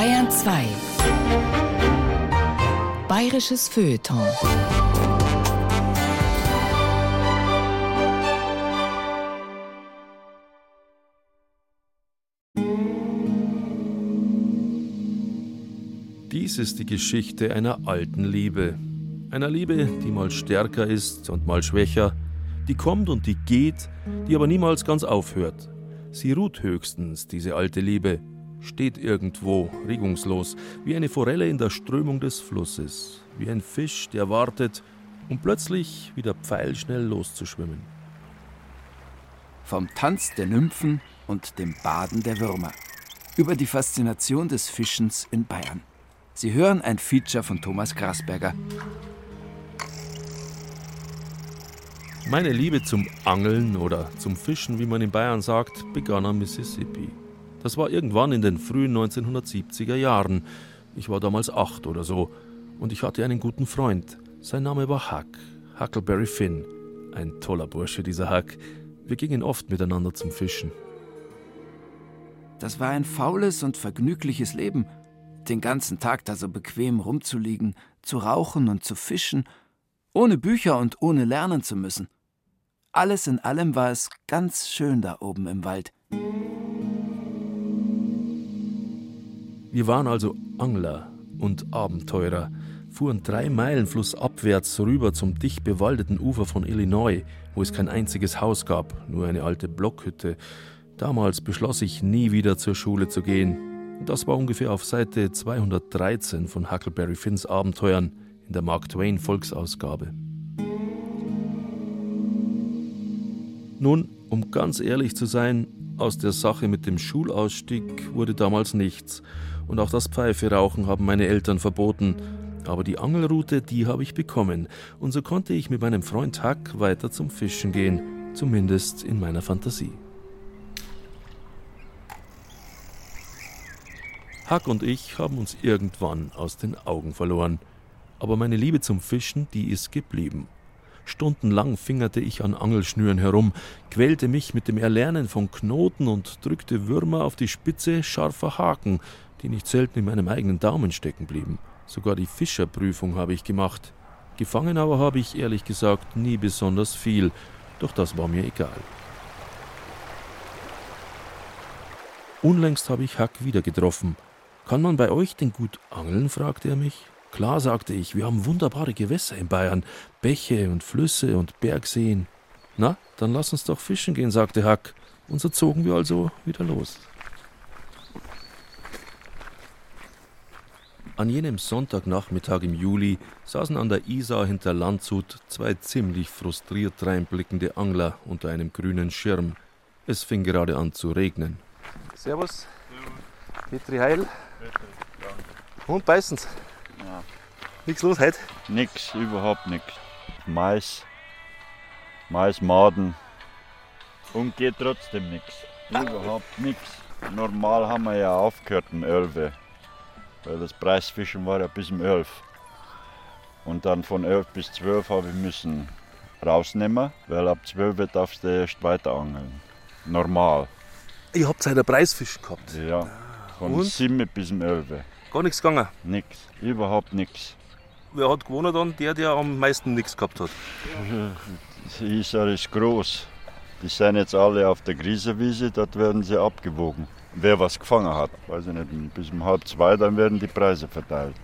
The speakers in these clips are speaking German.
Bayern 2. Bayerisches Feuilleton. Dies ist die Geschichte einer alten Liebe. Einer Liebe, die mal stärker ist und mal schwächer, die kommt und die geht, die aber niemals ganz aufhört. Sie ruht höchstens, diese alte Liebe, steht irgendwo, regungslos, wie eine Forelle in der Strömung des Flusses, wie ein Fisch, der wartet, um plötzlich wieder pfeilschnell loszuschwimmen. Vom Tanz der Nymphen und dem Baden der Würmer. Über die Faszination des Fischens in Bayern. Sie hören ein Feature von Thomas Grasberger. Meine Liebe zum Angeln oder zum Fischen, wie man in Bayern sagt, begann am Mississippi. Das war irgendwann in den frühen 1970er Jahren. Ich war damals acht oder so und ich hatte einen guten Freund. Sein Name war Huck, Huckleberry Finn. Ein toller Bursche, dieser Huck. Wir gingen oft miteinander zum Fischen. Das war ein faules und vergnügliches Leben, den ganzen Tag da so bequem rumzuliegen, zu rauchen und zu fischen, ohne Bücher und ohne lernen zu müssen. Alles in allem war es ganz schön da oben im Wald. Wir waren also Angler und Abenteurer, fuhren drei Meilen flussabwärts rüber zum dicht bewaldeten Ufer von Illinois, wo es kein einziges Haus gab, nur eine alte Blockhütte. Damals beschloss ich, nie wieder zur Schule zu gehen. Das war ungefähr auf Seite 213 von Huckleberry Finns Abenteuern in der Mark Twain Volksausgabe. Nun, um ganz ehrlich zu sein, aus der Sache mit dem Schulausstieg wurde damals nichts. Und auch das Pfeiferauchen haben meine Eltern verboten. Aber die Angelrute, die habe ich bekommen. Und so konnte ich mit meinem Freund Huck weiter zum Fischen gehen. Zumindest in meiner Fantasie. Huck und ich haben uns irgendwann aus den Augen verloren. Aber meine Liebe zum Fischen, die ist geblieben. Stundenlang fingerte ich an Angelschnüren herum, quälte mich mit dem Erlernen von Knoten und drückte Würmer auf die Spitze scharfer Haken, die nicht selten in meinem eigenen Daumen stecken blieben. Sogar die Fischerprüfung habe ich gemacht. Gefangen aber habe ich ehrlich gesagt nie besonders viel, doch das war mir egal. Unlängst habe ich Hack wieder getroffen. Kann man bei euch denn gut angeln? fragte er mich. Klar, sagte ich, wir haben wunderbare Gewässer in Bayern, Bäche und Flüsse und Bergseen. Na, dann lass uns doch fischen gehen, sagte Hack, und so zogen wir also wieder los. An jenem Sonntagnachmittag im Juli saßen an der Isar hinter Landshut zwei ziemlich frustriert reinblickende Angler unter einem grünen Schirm. Es fing gerade an zu regnen. Servus. Petri Heil. Und beißen's. Ja. Nichts los heute? Nix, überhaupt nix. Mais, Maismaden und geht trotzdem nix. Überhaupt nix. Normal haben wir ja aufgehört um 11. Weil das Preisfischen war ja bis um 11. Und dann von 11 bis 12 habe ich müssen rausnehmen, weil ab 12 darfst du erst weiter angeln. Normal. Ihr habt heute Preisfisch gehabt. Ja. Von Und? 7 bis um 11. Gar nichts gegangen. Nix. Überhaupt nix. Wer hat gewonnen dann? Der, der am meisten nichts gehabt hat. Die Isar ist groß. Die sind jetzt alle auf der Griesewiese, dort werden sie abgewogen. Wer was gefangen hat, weiß ich nicht, bis um halb zwei, dann werden die Preise verteilt.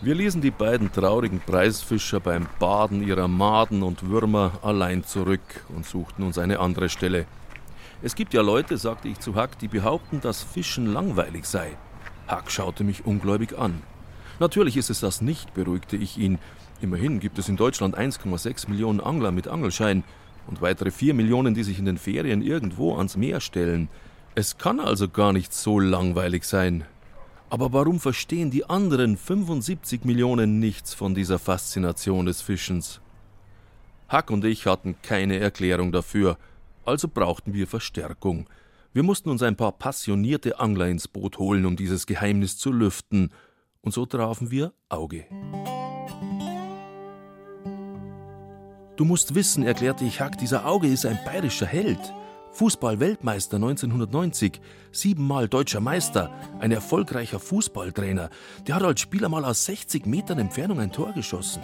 Wir ließen die beiden traurigen Preisfischer beim Baden ihrer Maden und Würmer allein zurück und suchten uns eine andere Stelle. Es gibt ja Leute, sagte ich zu Hack, die behaupten, dass Fischen langweilig sei. Hack schaute mich ungläubig an. Natürlich ist es das nicht, beruhigte ich ihn. Immerhin gibt es in Deutschland 1,6 Millionen Angler mit Angelschein und weitere 4 Millionen, die sich in den Ferien irgendwo ans Meer stellen. Es kann also gar nicht so langweilig sein. Aber warum verstehen die anderen 75 Millionen nichts von dieser Faszination des Fischens? Hack und ich hatten keine Erklärung dafür, also brauchten wir Verstärkung. Wir mussten uns ein paar passionierte Angler ins Boot holen, um dieses Geheimnis zu lüften, und so trafen wir Auge. Du musst wissen, erklärte ich Hack, dieser Auge ist ein bayerischer Held. Fußball-Weltmeister 1990, siebenmal deutscher Meister, ein erfolgreicher Fußballtrainer. Der hat als Spieler mal aus 60 Metern Entfernung ein Tor geschossen.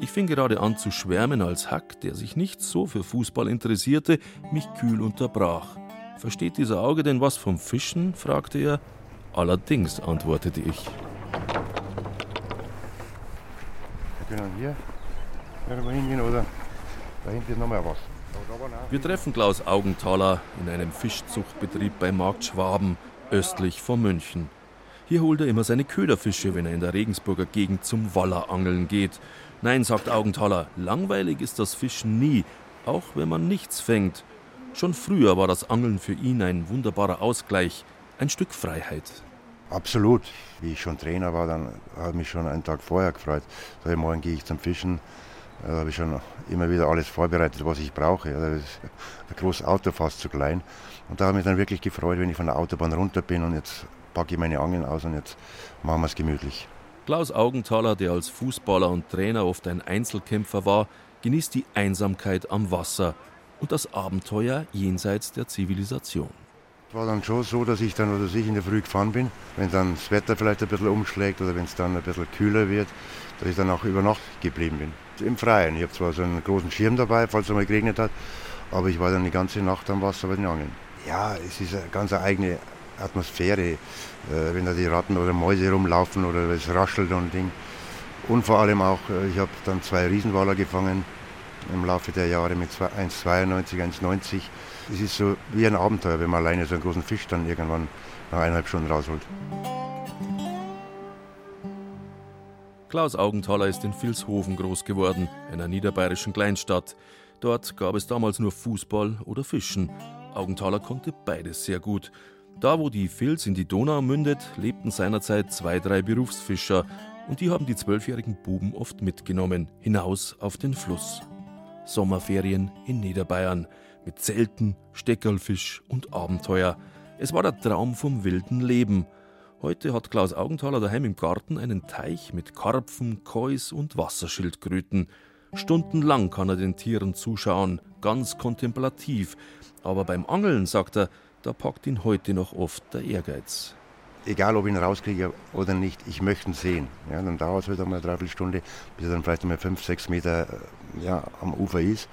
Ich fing gerade an zu schwärmen, als Hack, der sich nicht so für Fußball interessierte, mich kühl unterbrach. Versteht dieser Auge denn was vom Fischen? fragte er. Allerdings, antwortete ich. Wir können hier irgendwo hingehen oder da hinten ist noch mal was. Wir treffen Klaus Augenthaler in einem Fischzuchtbetrieb bei Markt Schwaben, östlich von München. Hier holt er immer seine Köderfische, wenn er in der Regensburger Gegend zum Wallerangeln geht. Nein, sagt Augenthaler, langweilig ist das Fischen nie, auch wenn man nichts fängt. Schon früher war das Angeln für ihn ein wunderbarer Ausgleich, ein Stück Freiheit. Absolut. Wie ich schon Trainer war, dann habe ich mich schon einen Tag vorher gefreut. Morgen gehe ich zum Fischen. Da habe ich schon immer wieder alles vorbereitet, was ich brauche. Ist ein großes Auto fast zu klein. Und da habe ich mich dann wirklich gefreut, wenn ich von der Autobahn runter bin und jetzt packe ich meine Angeln aus und jetzt machen wir es gemütlich. Klaus Augenthaler, der als Fußballer und Trainer oft ein Einzelkämpfer war, genießt die Einsamkeit am Wasser und das Abenteuer jenseits der Zivilisation. Es war dann schon so, dass ich dann oder ich in der Früh gefahren bin, wenn dann das Wetter vielleicht ein bisschen umschlägt oder wenn es dann ein bisschen kühler wird, dass ich dann auch über Nacht geblieben bin. Im Freien. Ich habe zwar so einen großen Schirm dabei, falls es mal geregnet hat, aber ich war dann die ganze Nacht am Wasser bei den Angeln. Ja, es ist eine ganz eigene Atmosphäre, äh, wenn da die Ratten oder Mäuse rumlaufen oder es raschelt und Ding. Und vor allem auch, äh, ich habe dann zwei Riesenwaler gefangen im Laufe der Jahre mit 1,92, 1,90. Es ist so wie ein Abenteuer, wenn man alleine so einen großen Fisch dann irgendwann nach eineinhalb Stunden rausholt. Klaus Augenthaler ist in Vilshofen groß geworden, einer niederbayerischen Kleinstadt. Dort gab es damals nur Fußball oder Fischen. Augenthaler konnte beides sehr gut. Da, wo die Vils in die Donau mündet, lebten seinerzeit zwei, drei Berufsfischer und die haben die zwölfjährigen Buben oft mitgenommen, hinaus auf den Fluss. Sommerferien in Niederbayern mit Zelten, Steckerlfisch und Abenteuer. Es war der Traum vom wilden Leben. Heute hat Klaus Augenthaler daheim im Garten einen Teich mit Karpfen, Kois und Wasserschildkröten. Stundenlang kann er den Tieren zuschauen, ganz kontemplativ. Aber beim Angeln, sagt er, da packt ihn heute noch oft der Ehrgeiz. Egal, ob ich ihn rauskriege oder nicht, ich möchte ihn sehen. Ja, dann dauert es halt einmal eine Dreiviertelstunde, bis er dann vielleicht einmal fünf, sechs Meter ja, am Ufer ist.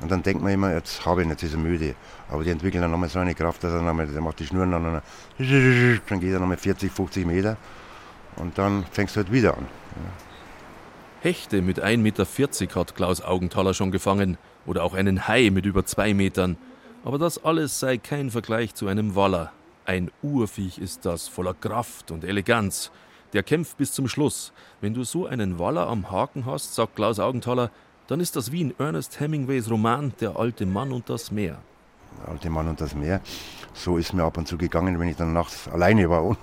Und dann denkt man immer, jetzt habe ich ihn, jetzt ist er müde. Aber die entwickeln dann nochmal so eine Kraft, dass er nochmal, der macht die Schnüren an und dann geht er nochmal 40, 50 Meter und dann fängst du halt wieder an. Ja. Hechte mit 1,40 Meter hat Klaus Augenthaler schon gefangen oder auch einen Hai mit über zwei Metern. Aber das alles sei kein Vergleich zu einem Waller. Ein Urviech ist das, voller Kraft und Eleganz. Der kämpft bis zum Schluss. Wenn du so einen Waller am Haken hast, sagt Klaus Augenthaler, dann ist das wie in Ernest Hemingways Roman Der alte Mann und das Meer. Der alte Mann und das Meer. So ist mir ab und zu gegangen, wenn ich dann nachts alleine war und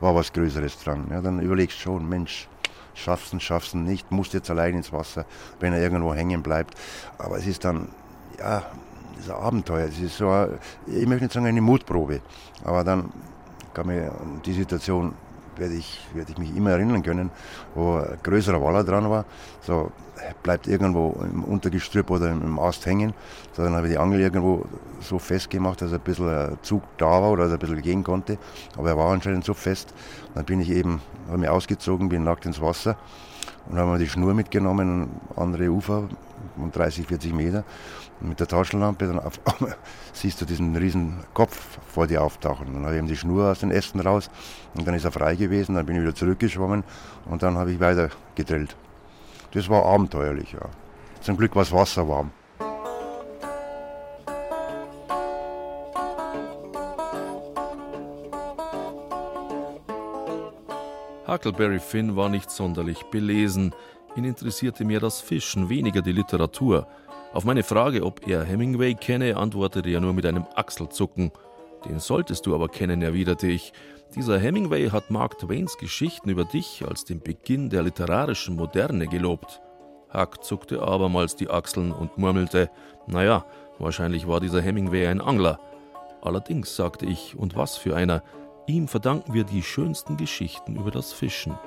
war was Größeres dran. Ja, dann überlegst du schon, Mensch, schaffst du, schaffst du nicht, musst jetzt allein ins Wasser, wenn er irgendwo hängen bleibt. Aber es ist dann, ja, das ist ein Abenteuer. Es ist so, eine, ich möchte nicht sagen eine Mutprobe, aber dann kam mir die Situation werde ich, werde ich mich immer erinnern können, wo ein größerer Waller dran war. So bleibt irgendwo im Untergestrüpp oder im Ast hängen. So, dann habe ich die Angel irgendwo so festgemacht, dass ein bisschen Zug da war oder dass ein bisschen gehen konnte. Aber er war anscheinend so fest. Dann bin ich eben, habe mich ausgezogen, bin nackt ins Wasser und haben wir die Schnur mitgenommen, andere Ufer, um 30, 40 Meter. Mit der Taschenlampe, dann auf siehst du diesen riesen Kopf vor dir auftauchen. Dann habe ich ihm die Schnur aus den Ästen raus und dann ist er frei gewesen, dann bin ich wieder zurückgeschwommen und dann habe ich weiter gedrillt. Das war abenteuerlich, ja. Zum Glück war das Wasser warm. Huckleberry Finn war nicht sonderlich belesen. Ihn interessierte mehr das Fischen, weniger die Literatur. Auf meine Frage, ob er Hemingway kenne, antwortete er nur mit einem Achselzucken. Den solltest du aber kennen, erwiderte ich. Dieser Hemingway hat Mark Twains Geschichten über dich als den Beginn der literarischen Moderne gelobt. Huck zuckte abermals die Achseln und murmelte: Naja, wahrscheinlich war dieser Hemingway ein Angler. Allerdings, sagte ich, und was für einer, Ihm verdanken wir die schönsten Geschichten über das Fischen.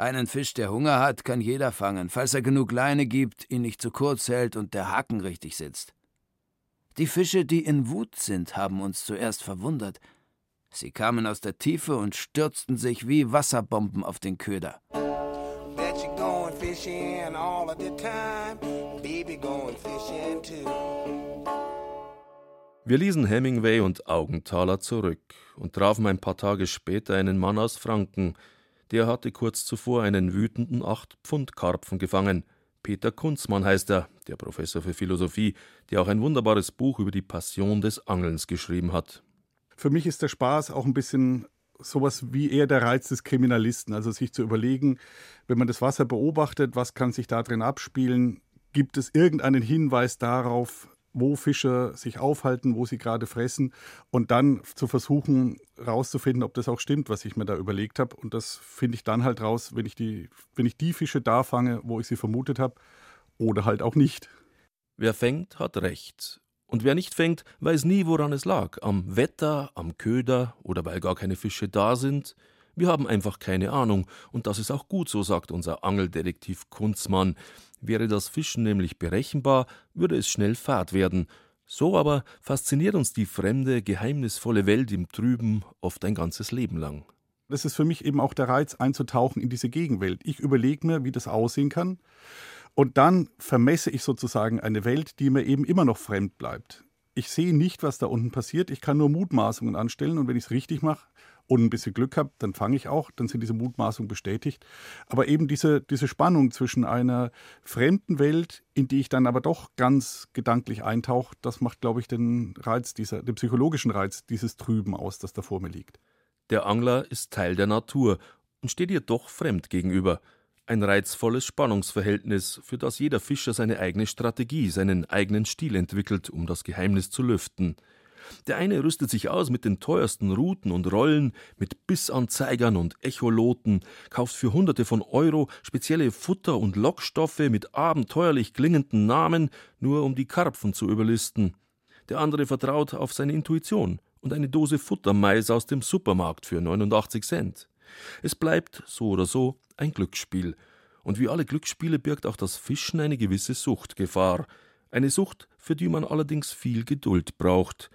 Einen Fisch, der Hunger hat, kann jeder fangen, falls er genug Leine gibt, ihn nicht zu kurz hält und der Haken richtig sitzt. Die Fische, die in Wut sind, haben uns zuerst verwundert. Sie kamen aus der Tiefe und stürzten sich wie Wasserbomben auf den Köder. Wir ließen Hemingway und Augenthaler zurück und trafen ein paar Tage später einen Mann aus Franken. Der hatte kurz zuvor einen wütenden Acht-Pfund-Karpfen gefangen. Peter Kunzmann heißt er, der Professor für Philosophie, der auch ein wunderbares Buch über die Passion des Angelns geschrieben hat. Für mich ist der Spaß auch ein bisschen sowas wie eher der Reiz des Kriminalisten, also sich zu überlegen, wenn man das Wasser beobachtet, was kann sich da drin abspielen, gibt es irgendeinen Hinweis darauf, wo Fische sich aufhalten, wo sie gerade fressen und dann zu versuchen rauszufinden, ob das auch stimmt, was ich mir da überlegt habe. Und das finde ich dann halt raus, wenn ich die, wenn ich die Fische da fange, wo ich sie vermutet habe, oder halt auch nicht. Wer fängt, hat recht. Und wer nicht fängt, weiß nie, woran es lag. Am Wetter, am Köder oder weil gar keine Fische da sind. Wir haben einfach keine Ahnung. Und das ist auch gut, so sagt unser Angeldetektiv Kunzmann. Wäre das Fischen nämlich berechenbar, würde es schnell fad werden. So aber fasziniert uns die fremde, geheimnisvolle Welt im Trüben oft ein ganzes Leben lang. Das ist für mich eben auch der Reiz, einzutauchen in diese Gegenwelt. Ich überlege mir, wie das aussehen kann. Und dann vermesse ich sozusagen eine Welt, die mir eben immer noch fremd bleibt. Ich sehe nicht, was da unten passiert. Ich kann nur Mutmaßungen anstellen. Und wenn ich es richtig mache, und ein bisschen Glück habe, dann fange ich auch, dann sind diese Mutmaßungen bestätigt. Aber eben diese, diese Spannung zwischen einer fremden Welt, in die ich dann aber doch ganz gedanklich eintauche, das macht, glaube ich, den Reiz dieser, den psychologischen Reiz dieses Trüben aus, das da vor mir liegt. Der Angler ist Teil der Natur und steht ihr doch fremd gegenüber. Ein reizvolles Spannungsverhältnis, für das jeder Fischer seine eigene Strategie, seinen eigenen Stil entwickelt, um das Geheimnis zu lüften. Der eine rüstet sich aus mit den teuersten Ruten und Rollen, mit Bissanzeigern und Echoloten, kauft für Hunderte von Euro spezielle Futter- und Lockstoffe mit abenteuerlich klingenden Namen, nur um die Karpfen zu überlisten. Der andere vertraut auf seine Intuition und eine Dose Futtermais aus dem Supermarkt für 89 Cent. Es bleibt, so oder so, ein Glücksspiel. Und wie alle Glücksspiele birgt auch das Fischen eine gewisse Suchtgefahr. Eine Sucht, für die man allerdings viel Geduld braucht.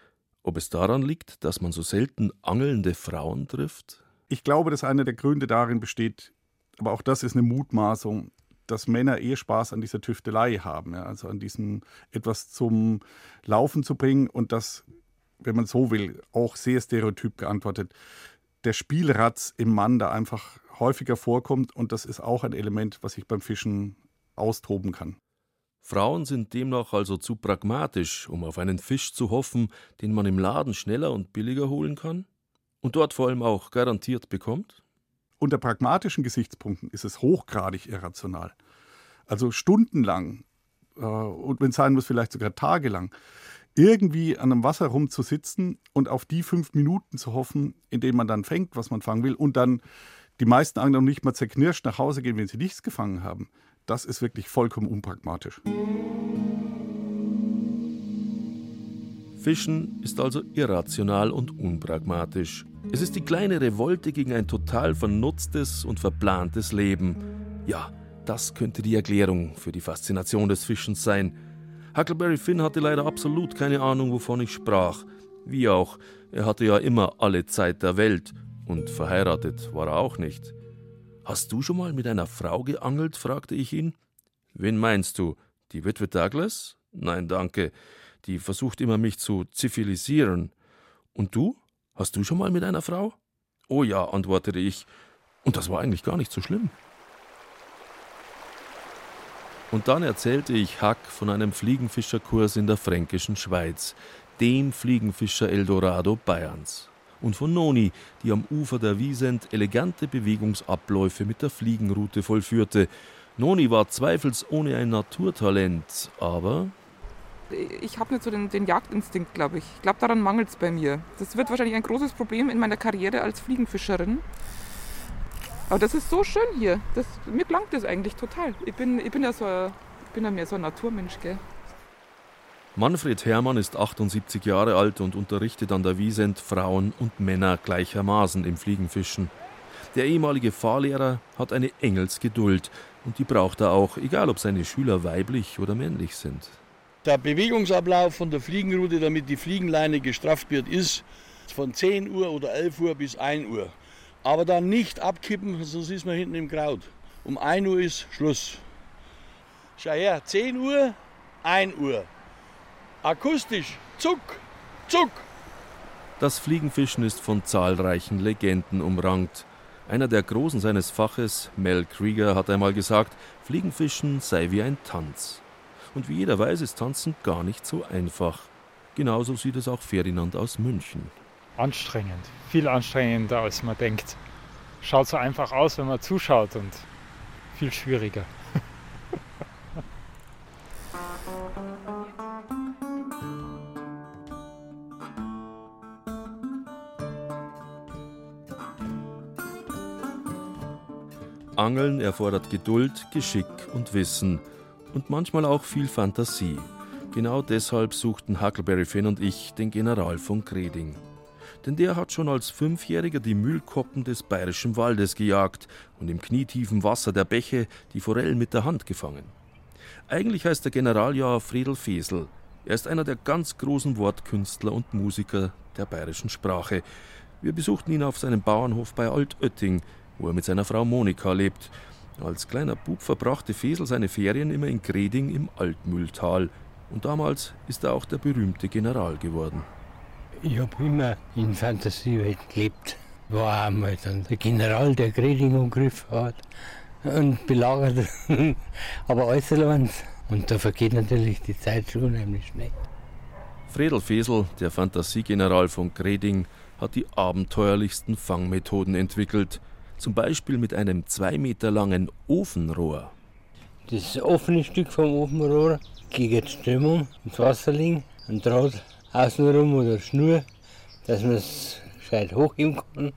Ob es daran liegt, dass man so selten angelnde Frauen trifft? Ich glaube, dass einer der Gründe darin besteht, aber auch das ist eine Mutmaßung, dass Männer eher Spaß an dieser Tüftelei haben, ja, also an diesem etwas zum Laufen zu bringen und das, wenn man so will, auch sehr stereotyp geantwortet, der Spielratz im Mann da einfach häufiger vorkommt und das ist auch ein Element, was sich beim Fischen austoben kann. Frauen sind demnach also zu pragmatisch, um auf einen Fisch zu hoffen, den man im Laden schneller und billiger holen kann und dort vor allem auch garantiert bekommt? Unter pragmatischen Gesichtspunkten ist es hochgradig irrational. Also stundenlang äh, und wenn es sein muss, vielleicht sogar tagelang, irgendwie an einem Wasser rumzusitzen und auf die fünf Minuten zu hoffen, in denen man dann fängt, was man fangen will, und dann die meisten Angler nicht mal zerknirscht nach Hause gehen, wenn sie nichts gefangen haben das ist wirklich vollkommen unpragmatisch. Fischen ist also irrational und unpragmatisch. Es ist die kleine Revolte gegen ein total vernutztes und verplantes Leben. Ja, das könnte die Erklärung für die Faszination des Fischens sein. Huckleberry Finn hatte leider absolut keine Ahnung, wovon ich sprach. Wie auch, er hatte ja immer alle Zeit der Welt und verheiratet war er auch nicht. Hast du schon mal mit einer Frau geangelt? fragte ich ihn. Wen meinst du? Die Witwe Douglas? Nein, danke. Die versucht immer, mich zu zivilisieren. Und du? Hast du schon mal mit einer Frau? Oh ja, antwortete ich. Und das war eigentlich gar nicht so schlimm. Und dann erzählte ich Hack von einem Fliegenfischerkurs in der fränkischen Schweiz, dem Fliegenfischer Eldorado Bayerns und von Noni, die am Ufer der Wiesent elegante Bewegungsabläufe mit der Fliegenroute vollführte. Noni war zweifelsohne ein Naturtalent, aber ich habe nicht so den, den Jagdinstinkt, glaube ich. Ich glaube, daran mangelt es bei mir. Das wird wahrscheinlich ein großes Problem in meiner Karriere als Fliegenfischerin. Aber das ist so schön hier. Das, mir klangt das eigentlich total. Ich bin, ich bin ja so, ich bin ja mehr so ein Naturmensch, gell. Manfred Hermann ist 78 Jahre alt und unterrichtet an der Wiesent Frauen und Männer gleichermaßen im Fliegenfischen. Der ehemalige Fahrlehrer hat eine Engelsgeduld und die braucht er auch, egal ob seine Schüler weiblich oder männlich sind. Der Bewegungsablauf von der Fliegenroute, damit die Fliegenleine gestrafft wird, ist von 10 Uhr oder 11 Uhr bis 1 Uhr. Aber dann nicht abkippen, sonst ist man hinten im Kraut. Um 1 Uhr ist Schluss. Schau her, 10 Uhr, 1 Uhr. Akustisch, zuck, zuck. Das Fliegenfischen ist von zahlreichen Legenden umrankt. Einer der Großen seines Faches, Mel Krieger, hat einmal gesagt, Fliegenfischen sei wie ein Tanz. Und wie jeder weiß, ist Tanzen gar nicht so einfach. Genauso sieht es auch Ferdinand aus München. Anstrengend, viel anstrengender als man denkt. Schaut so einfach aus, wenn man zuschaut und viel schwieriger. Angeln erfordert Geduld, Geschick und Wissen und manchmal auch viel Fantasie. Genau deshalb suchten Huckleberry Finn und ich den General von Kreding. Denn der hat schon als Fünfjähriger die Mühlkoppen des bayerischen Waldes gejagt und im knietiefen Wasser der Bäche die Forellen mit der Hand gefangen. Eigentlich heißt der General ja Friedel Fesel. Er ist einer der ganz großen Wortkünstler und Musiker der bayerischen Sprache. Wir besuchten ihn auf seinem Bauernhof bei Altötting, wo er mit seiner Frau Monika lebt. Als kleiner Bub verbrachte Fesel seine Ferien immer in Greding im Altmühltal. Und damals ist er auch der berühmte General geworden. Ich habe immer in Fantasiewelt gelebt. War einmal dann der General, der Greding umgriffen hat und belagert, aber allein. Und da vergeht natürlich die Zeit schon unheimlich schnell. Fredel Fesel, der Fantasiegeneral von Greding, hat die abenteuerlichsten Fangmethoden entwickelt – zum Beispiel mit einem zwei Meter langen Ofenrohr. Das offene Stück vom Ofenrohr gegen die Strömung ins Wasser liegen, ein Draht außenrum oder Schnur, dass man es gescheit hochheben kann,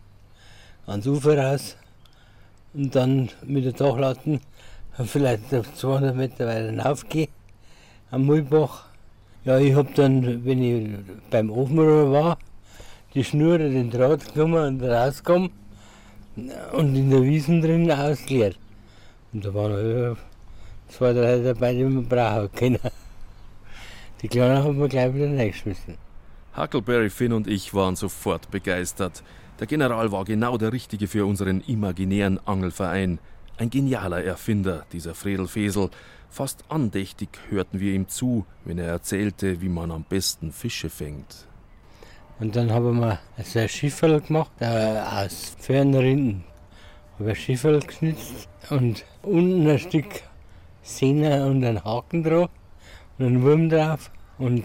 ans Ufer raus und dann mit der Dachlatten vielleicht auf 200 Meter weiter hinaufgehen am Mulbach. Ja, ich habe dann, wenn ich beim Ofenrohr war, die Schnur oder den Draht genommen und rausgekommen und in der Wiesen drin ausgeleert. Und da waren ja zwei, drei dabei, die man brauchen können. Die Kleinen haben wir gleich wieder reingeschmissen. Huckleberry Finn und ich waren sofort begeistert. Der General war genau der Richtige für unseren imaginären Angelverein. Ein genialer Erfinder, dieser Fredel Fesel. Fast andächtig hörten wir ihm zu, wenn er erzählte, wie man am besten Fische fängt. Und dann haben wir also ein Schifferl gemacht, äh, aus Fernrinden. Habe ein Schifferl geschnitzt und unten ein Stück Sehne und einen Haken drauf und einen Wurm drauf. Und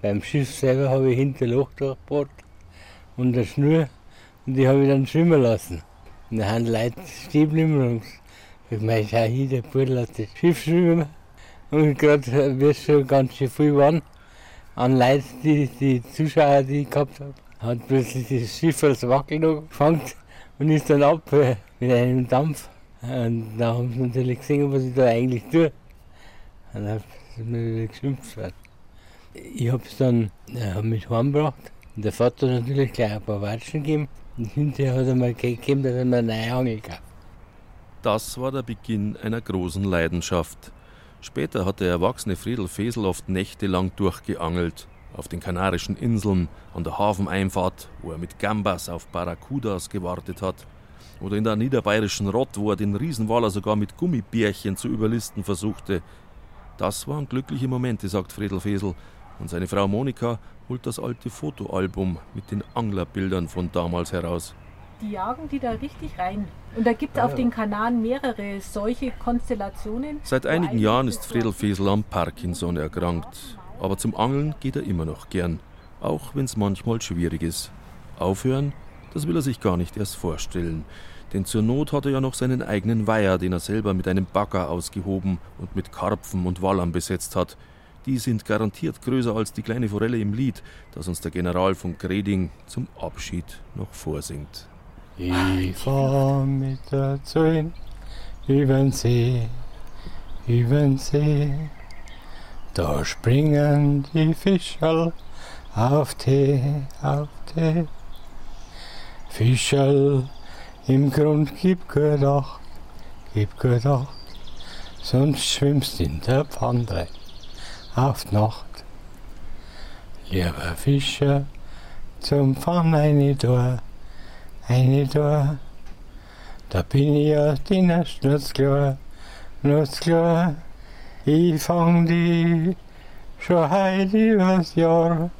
beim Schiff selber habe ich hinter Loch durchgebohrt und eine Schnur und die habe ich dann schwimmen lassen. Und da haben Leute stehen geblieben und ich meine, schau hier, der Bub lässt das Schiff schwimmen. Und gerade wird es schon ganz schön viel waren an Leute, die, die Zuschauer, die ich gehabt habe, hat plötzlich das Schiff als Wackel gefangen und ist dann ab äh, mit einem Dampf. Und da haben sie natürlich gesehen, was ich da eigentlich tue. Und dann ist mir geschimpft worden. Ich habe es dann äh, mit heimgebracht. Und der Vater hat natürlich gleich ein paar Watschen gegeben. Und hinterher hat er mir gegeben, dass er mir eine neue Angel gekauft Das war der Beginn einer großen Leidenschaft. Später hat der erwachsene Friedel Fesel oft nächtelang durchgeangelt. Auf den Kanarischen Inseln, an der Hafeneinfahrt, wo er mit Gambas auf Barracudas gewartet hat. Oder in der niederbayerischen Rott, wo er den Riesenwaler sogar mit Gummibärchen zu überlisten versuchte. Das waren glückliche Momente, sagt Friedel Fesel. Und seine Frau Monika holt das alte Fotoalbum mit den Anglerbildern von damals heraus die jagen die da richtig rein. Und da gibt es ah, auf den Kanaren mehrere solche Konstellationen. Seit einigen Jahren ist Friedel Fesel am Parkinson erkrankt. Aber zum Angeln geht er immer noch gern. Auch wenn es manchmal schwierig ist. Aufhören, das will er sich gar nicht erst vorstellen. Denn zur Not hat er ja noch seinen eigenen Weiher, den er selber mit einem Bagger ausgehoben und mit Karpfen und Wallern besetzt hat. Die sind garantiert größer als die kleine Forelle im Lied, das uns der General von Greding zum Abschied noch vorsingt. Ich fahr mit der Zöhn übern See, übern See. Da springen die Fischerl auf Tee, auf Tee. Fischerl im Grund gib gut Acht, gib gut Acht, sonst schwimmst in der Pfandre auf Nacht. Lieber Fischer, zum Fang eine da, eine da. Da bin ich ja deiner Schnutzklar, Schnutzklar. Ich fang die schon heute übers Jahr.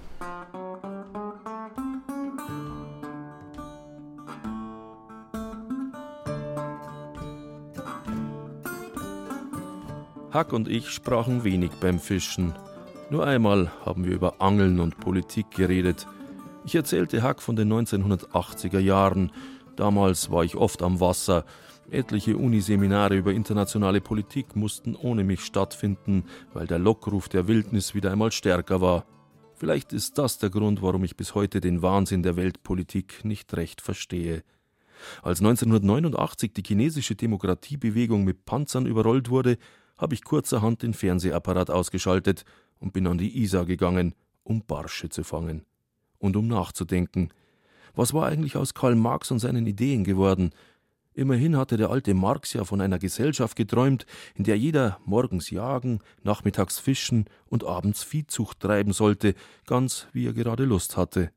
Hack und ich sprachen wenig beim Fischen. Nur einmal haben wir über Angeln und Politik geredet. Ich erzählte Hack von den 1980er Jahren. Damals war ich oft am Wasser. Etliche Uniseminare über internationale Politik mussten ohne mich stattfinden, weil der Lockruf der Wildnis wieder einmal stärker war. Vielleicht ist das der Grund, warum ich bis heute den Wahnsinn der Weltpolitik nicht recht verstehe. Als 1989 die chinesische Demokratiebewegung mit Panzern überrollt wurde, habe ich kurzerhand den Fernsehapparat ausgeschaltet und bin an die Isar gegangen, um Barsche zu fangen. Und um nachzudenken. Was war eigentlich aus Karl Marx und seinen Ideen geworden? Immerhin hatte der alte Marx ja von einer Gesellschaft geträumt, in der jeder morgens jagen, nachmittags fischen und abends Viehzucht treiben sollte, ganz wie er gerade Lust hatte.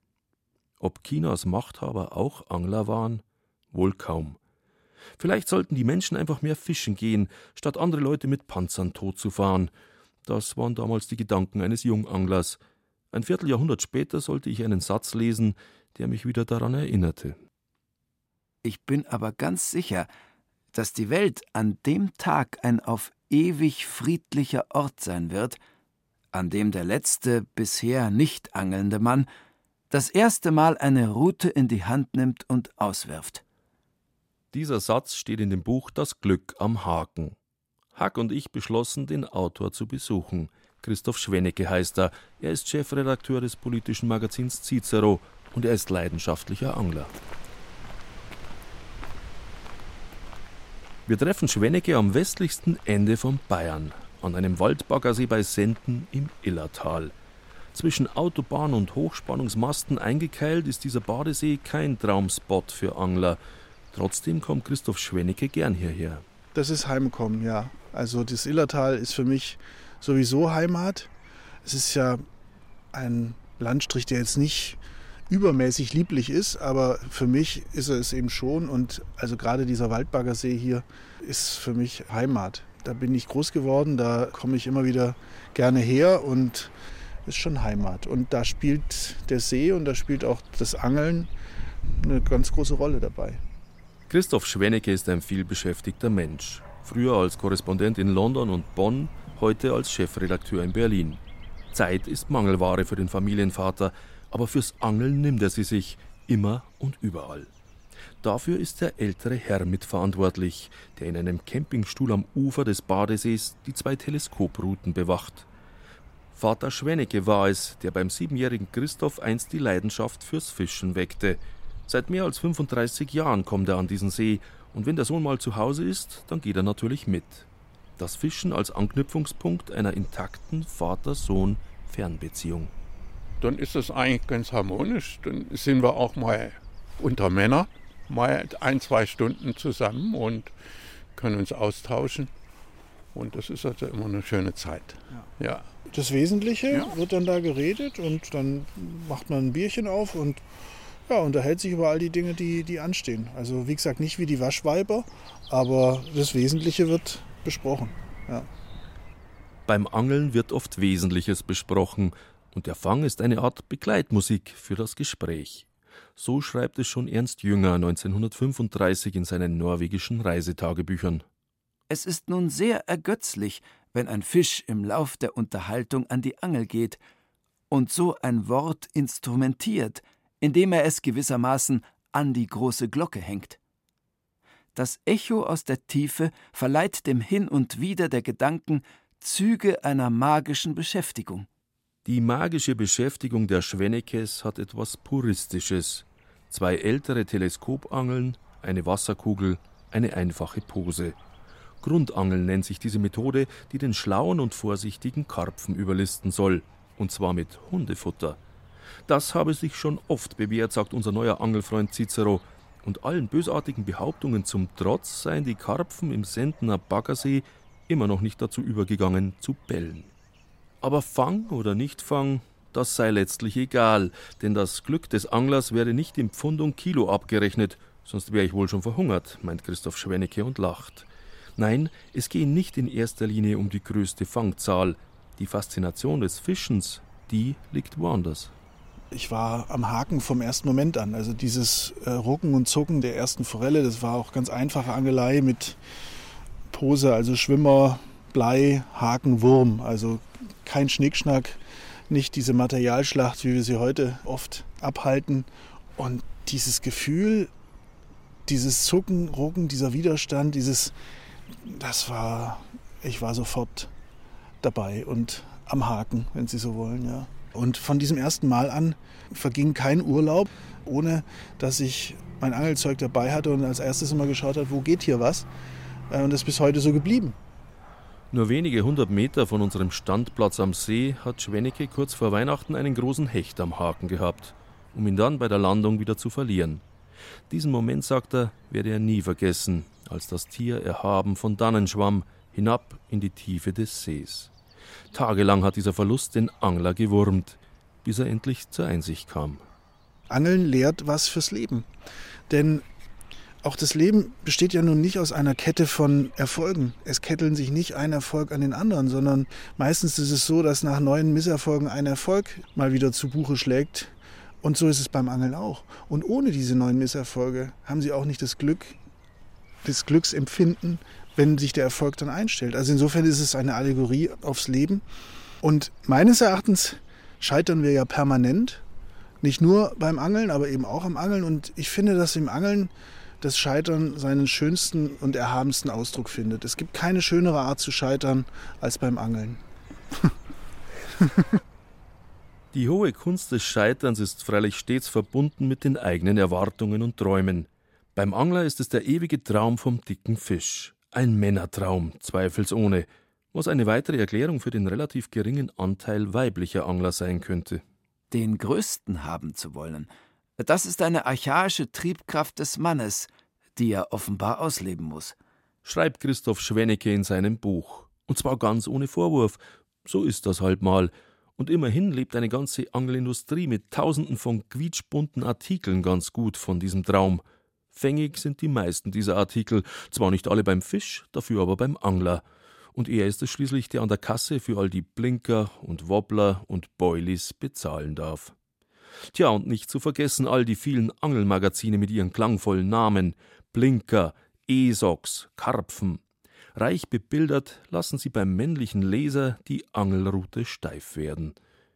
Ob Chinas Machthaber auch Angler waren? Wohl kaum. Vielleicht sollten die Menschen einfach mehr fischen gehen, statt andere Leute mit Panzern totzufahren. Das waren damals die Gedanken eines Junganglers. Ein Vierteljahrhundert später sollte ich einen Satz lesen, der mich wieder daran erinnerte. Ich bin aber ganz sicher, dass die Welt an dem Tag ein auf ewig friedlicher Ort sein wird, an dem der letzte bisher nicht angelnde Mann das erste Mal eine Rute in die Hand nimmt und auswirft. Dieser Satz steht in dem Buch Das Glück am Haken. Hack und ich beschlossen, den Autor zu besuchen. Christoph Schwennecke heißt er. Er ist Chefredakteur des politischen Magazins Cicero und er ist leidenschaftlicher Angler. Wir treffen Schwennecke am westlichsten Ende von Bayern, an einem Waldbaggersee bei Senden im Illertal. Zwischen Autobahn und Hochspannungsmasten eingekeilt ist dieser Badesee kein Traumspot für Angler. Trotzdem kommt Christoph Schwennecke gern hierher. Das ist Heimkommen, ja. Also das Illertal ist für mich sowieso Heimat. Es ist ja ein Landstrich, der jetzt nicht übermäßig lieblich ist, aber für mich ist er es eben schon. Und also gerade dieser Waldbaggersee hier ist für mich Heimat. Da bin ich groß geworden, da komme ich immer wieder gerne her und ist schon Heimat. Und da spielt der See und da spielt auch das Angeln eine ganz große Rolle dabei. Christoph Schwennecke ist ein vielbeschäftigter Mensch. Früher als Korrespondent in London und Bonn, heute als Chefredakteur in Berlin. Zeit ist Mangelware für den Familienvater, aber fürs Angeln nimmt er sie sich immer und überall. Dafür ist der ältere Herr mitverantwortlich, der in einem Campingstuhl am Ufer des Badesees die zwei Teleskoprouten bewacht. Vater Schwennecke war es, der beim siebenjährigen Christoph einst die Leidenschaft fürs Fischen weckte. Seit mehr als 35 Jahren kommt er an diesen See und wenn der Sohn mal zu Hause ist, dann geht er natürlich mit. Das Fischen als Anknüpfungspunkt einer intakten Vater-Sohn-Fernbeziehung dann ist das eigentlich ganz harmonisch. Dann sind wir auch mal unter Männer, mal ein, zwei Stunden zusammen und können uns austauschen. Und das ist also immer eine schöne Zeit. Ja. ja. Das Wesentliche ja. wird dann da geredet und dann macht man ein Bierchen auf und ja, unterhält sich über all die Dinge, die, die anstehen. Also wie gesagt, nicht wie die Waschweiber, aber das Wesentliche wird besprochen. Ja. Beim Angeln wird oft Wesentliches besprochen, und der Fang ist eine Art Begleitmusik für das Gespräch. So schreibt es schon Ernst Jünger 1935 in seinen norwegischen Reisetagebüchern. Es ist nun sehr ergötzlich, wenn ein Fisch im Lauf der Unterhaltung an die Angel geht und so ein Wort instrumentiert, indem er es gewissermaßen an die große Glocke hängt. Das Echo aus der Tiefe verleiht dem Hin und Wider der Gedanken Züge einer magischen Beschäftigung. Die magische Beschäftigung der Schwennekes hat etwas Puristisches. Zwei ältere Teleskopangeln, eine Wasserkugel, eine einfache Pose. Grundangeln nennt sich diese Methode, die den schlauen und vorsichtigen Karpfen überlisten soll. Und zwar mit Hundefutter. Das habe sich schon oft bewährt, sagt unser neuer Angelfreund Cicero. Und allen bösartigen Behauptungen zum Trotz seien die Karpfen im Sendener Baggersee immer noch nicht dazu übergegangen zu bellen. Aber Fang oder Nicht-Fang, das sei letztlich egal, denn das Glück des Anglers werde nicht im Pfund und Kilo abgerechnet, sonst wäre ich wohl schon verhungert, meint Christoph Schwennecke und lacht. Nein, es gehe nicht in erster Linie um die größte Fangzahl. Die Faszination des Fischens, die liegt woanders. Ich war am Haken vom ersten Moment an. Also dieses äh, Rucken und Zucken der ersten Forelle, das war auch ganz einfache Angelei mit Pose, also Schwimmer, Blei, Haken, Wurm. Also kein Schnickschnack, nicht diese Materialschlacht, wie wir sie heute oft abhalten. Und dieses Gefühl, dieses Zucken, Rucken, dieser Widerstand, dieses, das war, ich war sofort dabei und am Haken, wenn Sie so wollen, ja. Und von diesem ersten Mal an verging kein Urlaub, ohne dass ich mein Angelzeug dabei hatte und als erstes immer geschaut habe, wo geht hier was. Äh, und das ist bis heute so geblieben. Nur wenige hundert Meter von unserem Standplatz am See hat Schwennecke kurz vor Weihnachten einen großen Hecht am Haken gehabt, um ihn dann bei der Landung wieder zu verlieren. Diesen Moment, sagt er, werde er nie vergessen, als das Tier erhaben von dannen schwamm, hinab in die Tiefe des Sees. Tagelang hat dieser Verlust den Angler gewurmt, bis er endlich zur Einsicht kam. Angeln lehrt was fürs Leben. Denn auch das Leben besteht ja nun nicht aus einer Kette von Erfolgen. Es ketteln sich nicht ein Erfolg an den anderen, sondern meistens ist es so, dass nach neuen Misserfolgen ein Erfolg mal wieder zu Buche schlägt. Und so ist es beim Angeln auch. Und ohne diese neuen Misserfolge haben sie auch nicht das Glück, das Glücksempfinden, wenn sich der Erfolg dann einstellt. Also insofern ist es eine Allegorie aufs Leben. Und meines Erachtens scheitern wir ja permanent. Nicht nur beim Angeln, aber eben auch am Angeln. Und ich finde, dass im Angeln das Scheitern seinen schönsten und erhabensten Ausdruck findet. Es gibt keine schönere Art zu scheitern als beim Angeln. Die hohe Kunst des Scheiterns ist freilich stets verbunden mit den eigenen Erwartungen und Träumen. Beim Angler ist es der ewige Traum vom dicken Fisch. Ein Männertraum, zweifelsohne, was eine weitere Erklärung für den relativ geringen Anteil weiblicher Angler sein könnte. Den größten haben zu wollen, das ist eine archaische Triebkraft des Mannes, die er offenbar ausleben muss. Schreibt Christoph Schwennecke in seinem Buch. Und zwar ganz ohne Vorwurf. So ist das halt mal. Und immerhin lebt eine ganze Angelindustrie mit tausenden von quietschbunten Artikeln ganz gut von diesem Traum. Fängig sind die meisten dieser Artikel, zwar nicht alle beim Fisch, dafür aber beim Angler. Und er ist es schließlich, der an der Kasse für all die Blinker und Wobbler und Boilies bezahlen darf. Tja, und nicht zu vergessen all die vielen Angelmagazine mit ihren klangvollen Namen Blinker, Esox, Karpfen. Reich bebildert lassen sie beim männlichen Leser die Angelrute steif werden.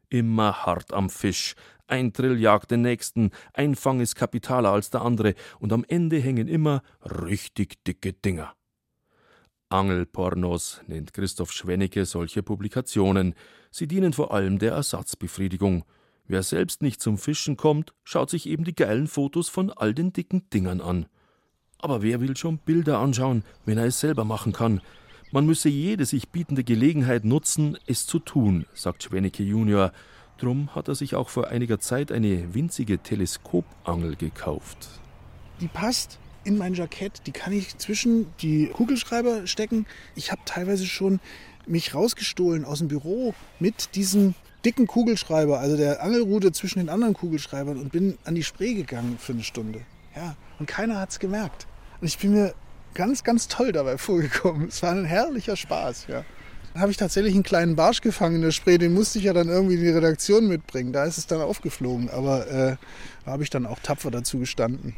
Immer hart am Fisch, ein Trill jagt den nächsten, ein Fang ist kapitaler als der andere, und am Ende hängen immer richtig dicke Dinger. Angelpornos nennt Christoph Schwennecke solche Publikationen. Sie dienen vor allem der Ersatzbefriedigung. Wer selbst nicht zum Fischen kommt, schaut sich eben die geilen Fotos von all den dicken Dingern an. Aber wer will schon Bilder anschauen, wenn er es selber machen kann? Man müsse jede sich bietende Gelegenheit nutzen, es zu tun, sagt Schwennecke Junior. Drum hat er sich auch vor einiger Zeit eine winzige Teleskopangel gekauft. Die passt in mein Jackett, die kann ich zwischen die Kugelschreiber stecken. Ich habe teilweise schon mich rausgestohlen aus dem Büro mit diesem dicken Kugelschreiber, also der Angelrute zwischen den anderen Kugelschreibern und bin an die Spree gegangen für eine Stunde. Ja, und keiner hat es gemerkt. Und ich bin mir ganz, ganz toll dabei vorgekommen. Es war ein herrlicher Spaß, ja. Dann habe ich tatsächlich einen kleinen Barsch gefangen in der Spree, den musste ich ja dann irgendwie in die Redaktion mitbringen. Da ist es dann aufgeflogen, aber äh, da habe ich dann auch tapfer dazu gestanden.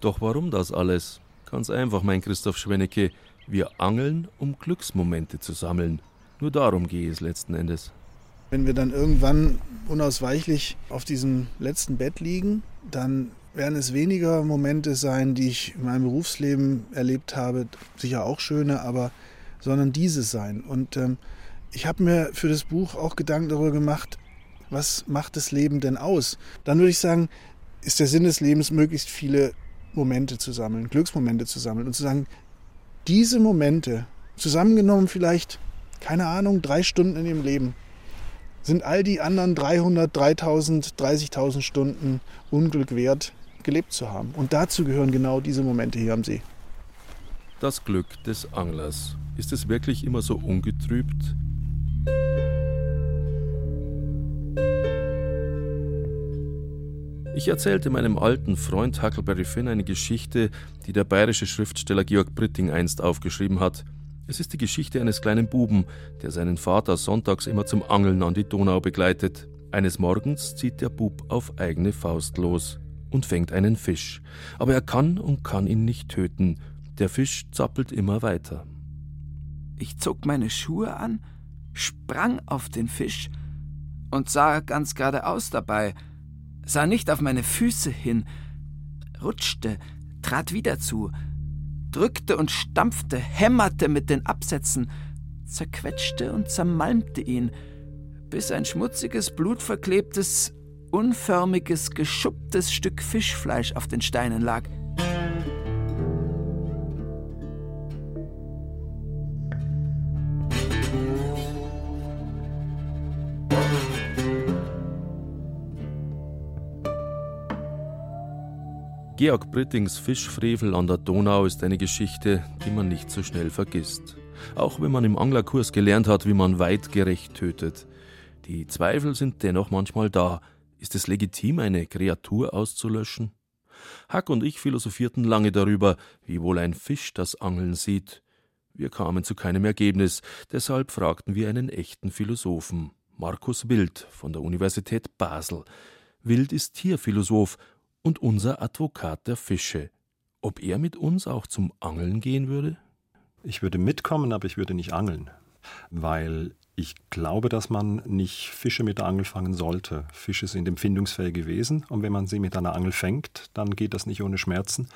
Doch warum das alles? Ganz einfach, mein Christoph Schwennecke. Wir angeln, um Glücksmomente zu sammeln. Nur darum gehe es letzten Endes. Wenn wir dann irgendwann unausweichlich auf diesem letzten Bett liegen, dann werden es weniger Momente sein, die ich in meinem Berufsleben erlebt habe, sicher auch schöne, aber sondern diese sein. Und ähm, ich habe mir für das Buch auch Gedanken darüber gemacht, was macht das Leben denn aus? Dann würde ich sagen, ist der Sinn des Lebens, möglichst viele Momente zu sammeln, Glücksmomente zu sammeln und zu sagen, diese Momente, zusammengenommen vielleicht, keine Ahnung, drei Stunden in ihrem Leben, sind all die anderen 300, 3000, 30.000 Stunden Unglück wert, gelebt zu haben. Und dazu gehören genau diese Momente hier am See. Das Glück des Anglers. Ist es wirklich immer so ungetrübt? Ich erzählte meinem alten Freund Huckleberry Finn eine Geschichte, die der bayerische Schriftsteller Georg Britting einst aufgeschrieben hat. Es ist die Geschichte eines kleinen Buben, der seinen Vater sonntags immer zum Angeln an die Donau begleitet. Eines Morgens zieht der Bub auf eigene Faust los und fängt einen Fisch. Aber er kann und kann ihn nicht töten. Der Fisch zappelt immer weiter. Ich zog meine Schuhe an, sprang auf den Fisch und sah ganz geradeaus dabei, sah nicht auf meine Füße hin, rutschte, trat wieder zu, drückte und stampfte, hämmerte mit den Absätzen, zerquetschte und zermalmte ihn, bis ein schmutziges, blutverklebtes, unförmiges, geschupptes Stück Fischfleisch auf den Steinen lag. Georg Brittings Fischfrevel an der Donau ist eine Geschichte, die man nicht so schnell vergisst. Auch wenn man im Anglerkurs gelernt hat, wie man weitgerecht tötet. Die Zweifel sind dennoch manchmal da. Ist es legitim, eine Kreatur auszulöschen? Hack und ich philosophierten lange darüber, wie wohl ein Fisch das Angeln sieht. Wir kamen zu keinem Ergebnis, deshalb fragten wir einen echten Philosophen, Markus Wild von der Universität Basel. Wild ist Tierphilosoph und unser Advokat der Fische. Ob er mit uns auch zum Angeln gehen würde? Ich würde mitkommen, aber ich würde nicht angeln, weil ich glaube, dass man nicht Fische mit der Angel fangen sollte. Fische sind empfindungsfähige Wesen und wenn man sie mit einer Angel fängt, dann geht das nicht ohne Schmerzen.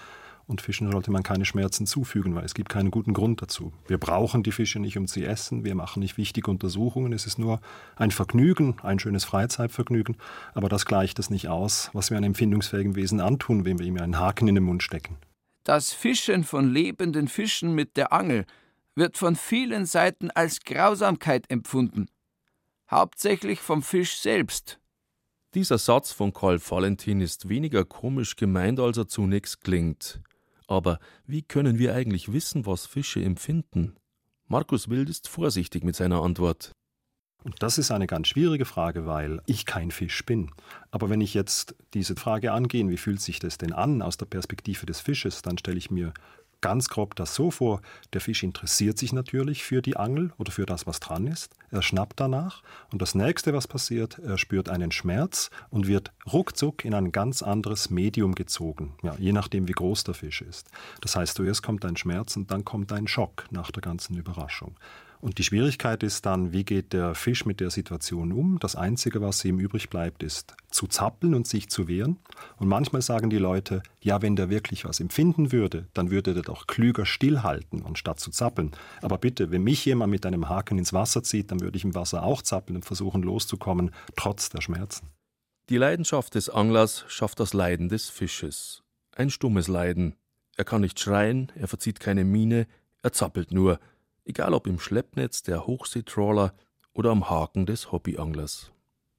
Und Fischen sollte man keine Schmerzen zufügen, weil es gibt keinen guten Grund dazu. Wir brauchen die Fische nicht, um sie essen. Wir machen nicht wichtige Untersuchungen. Es ist nur ein Vergnügen, ein schönes Freizeitvergnügen. Aber das gleicht es nicht aus, was wir einem empfindungsfähigen Wesen antun, wenn wir ihm einen Haken in den Mund stecken. Das Fischen von lebenden Fischen mit der Angel wird von vielen Seiten als Grausamkeit empfunden. Hauptsächlich vom Fisch selbst. Dieser Satz von Karl Valentin ist weniger komisch gemeint, als er zunächst klingt. Aber wie können wir eigentlich wissen, was Fische empfinden? Markus Wild ist vorsichtig mit seiner Antwort. Und das ist eine ganz schwierige Frage, weil ich kein Fisch bin. Aber wenn ich jetzt diese Frage angehe, wie fühlt sich das denn an aus der Perspektive des Fisches, dann stelle ich mir ganz grob das so vor, der Fisch interessiert sich natürlich für die Angel oder für das, was dran ist. Er schnappt danach und das nächste, was passiert, er spürt einen Schmerz und wird ruckzuck in ein ganz anderes Medium gezogen, ja, je nachdem, wie groß der Fisch ist. Das heißt, zuerst kommt ein Schmerz und dann kommt ein Schock nach der ganzen Überraschung. Und die Schwierigkeit ist dann, wie geht der Fisch mit der Situation um? Das Einzige, was ihm übrig bleibt, ist zu zappeln und sich zu wehren. Und manchmal sagen die Leute, ja, wenn der wirklich was empfinden würde, dann würde der doch klüger stillhalten, anstatt zu zappeln. Aber bitte, wenn mich jemand mit einem Haken ins Wasser zieht, dann würde ich im Wasser auch zappeln und versuchen loszukommen, trotz der Schmerzen. Die Leidenschaft des Anglers schafft das Leiden des Fisches. Ein stummes Leiden. Er kann nicht schreien, er verzieht keine Miene, er zappelt nur – egal ob im Schleppnetz der Hochseetrawler oder am Haken des Hobbyanglers.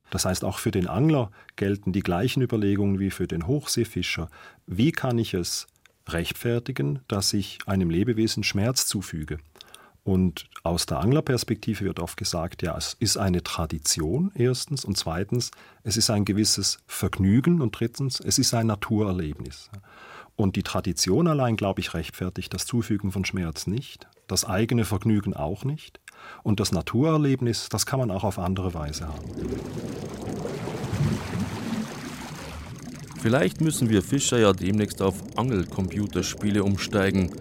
Das heißt, auch für den Angler gelten die gleichen Überlegungen wie für den Hochseefischer. Wie kann ich es rechtfertigen, dass ich einem Lebewesen Schmerz zufüge? Und aus der Anglerperspektive wird oft gesagt, ja, es ist eine Tradition, erstens, und zweitens, es ist ein gewisses Vergnügen und drittens, es ist ein Naturerlebnis. Und die Tradition allein, glaube ich, rechtfertigt das Zufügen von Schmerz nicht, das eigene Vergnügen auch nicht. Und das Naturerlebnis, das kann man auch auf andere Weise haben. Vielleicht müssen wir Fischer ja demnächst auf Angelcomputerspiele umsteigen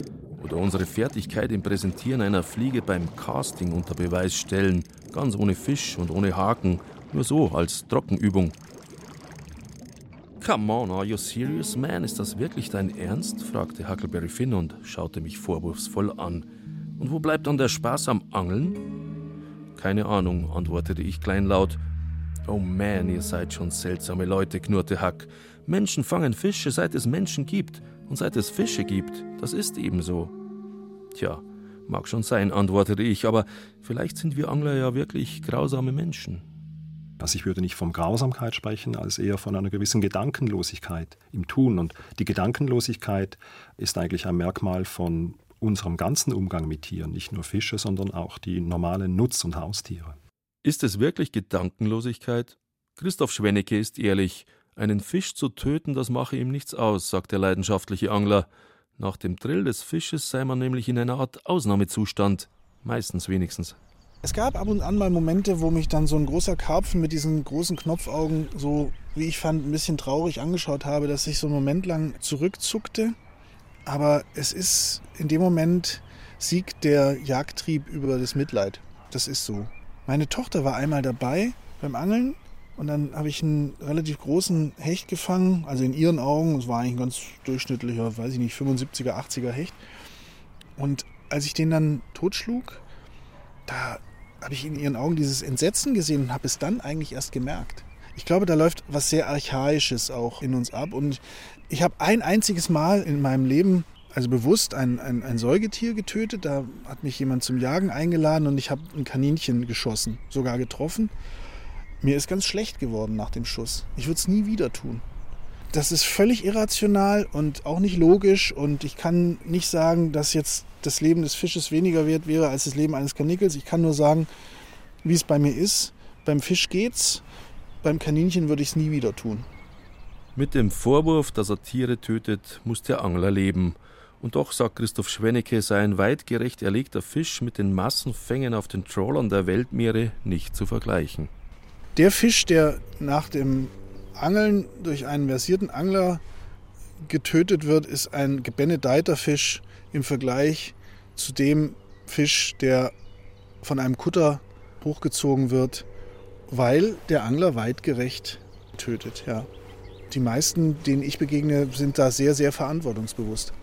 oder unsere Fertigkeit im Präsentieren einer Fliege beim Casting unter Beweis stellen, ganz ohne Fisch und ohne Haken, nur so als Trockenübung. Come on, are you serious, man? Ist das wirklich dein Ernst? fragte Huckleberry Finn und schaute mich vorwurfsvoll an. Und wo bleibt dann der Spaß am Angeln? Keine Ahnung, antwortete ich kleinlaut. Oh man, ihr seid schon seltsame Leute, knurrte Huck. Menschen fangen Fische, seit es Menschen gibt. Und seit es Fische gibt. Das ist eben so. Tja, mag schon sein, antwortete ich, aber vielleicht sind wir Angler ja wirklich grausame Menschen. Also ich würde nicht von Grausamkeit sprechen, als eher von einer gewissen Gedankenlosigkeit im Tun. Und die Gedankenlosigkeit ist eigentlich ein Merkmal von unserem ganzen Umgang mit Tieren, nicht nur Fische, sondern auch die normalen Nutz- und Haustiere. Ist es wirklich Gedankenlosigkeit? Christoph Schwennecke ist ehrlich, Einen Fisch zu töten, das mache ihm nichts aus, sagt der leidenschaftliche Angler. Nach dem Drill des Fisches sei man nämlich in einer Art Ausnahmezustand, meistens wenigstens. Es gab ab und an mal Momente, wo mich dann so ein großer Karpfen mit diesen großen Knopfaugen so, wie ich fand, ein bisschen traurig angeschaut habe, dass ich so einen Moment lang zurückzuckte. Aber es ist in dem Moment siegt der Jagdtrieb über das Mitleid. Das ist so. Meine Tochter war einmal dabei beim Angeln und dann habe ich einen relativ großen Hecht gefangen, also in ihren Augen, es war eigentlich ein ganz durchschnittlicher, weiß ich nicht, 75er, 80er Hecht. Und als ich den dann totschlug, da habe ich in ihren Augen dieses Entsetzen gesehen und habe es dann eigentlich erst gemerkt. Ich glaube, da läuft was sehr Archaisches auch in uns ab. Und ich habe ein einziges Mal in meinem Leben, also bewusst, ein, ein, ein Säugetier getötet. Da hat mich jemand zum Jagen eingeladen und ich habe ein Kaninchen geschossen, sogar getroffen. Mir ist ganz schlecht geworden nach dem Schuss. Ich würde es nie wieder tun. Das ist völlig irrational und auch nicht logisch. Und ich kann nicht sagen, dass jetzt das Leben des Fisches weniger wert wäre als das Leben eines Kanikels. Ich kann nur sagen, wie es bei mir ist. Beim Fisch geht's, beim Kaninchen würde ich es nie wieder tun. Mit dem Vorwurf, dass er Tiere tötet, muss der Angler leben. Und doch, sagt Christoph Schwennecke, sei ein weitgerecht erlegter Fisch mit den Massenfängen auf den Trawlern der Weltmeere nicht zu vergleichen. Der Fisch, der nach dem Angeln durch einen versierten Angler getötet wird, ist ein gebenedeiter Fisch im Vergleich zu dem Fisch, der von einem Kutter hochgezogen wird, weil der Angler weitgerecht tötet. Ja. Die meisten, denen ich begegne, sind da sehr, sehr verantwortungsbewusst.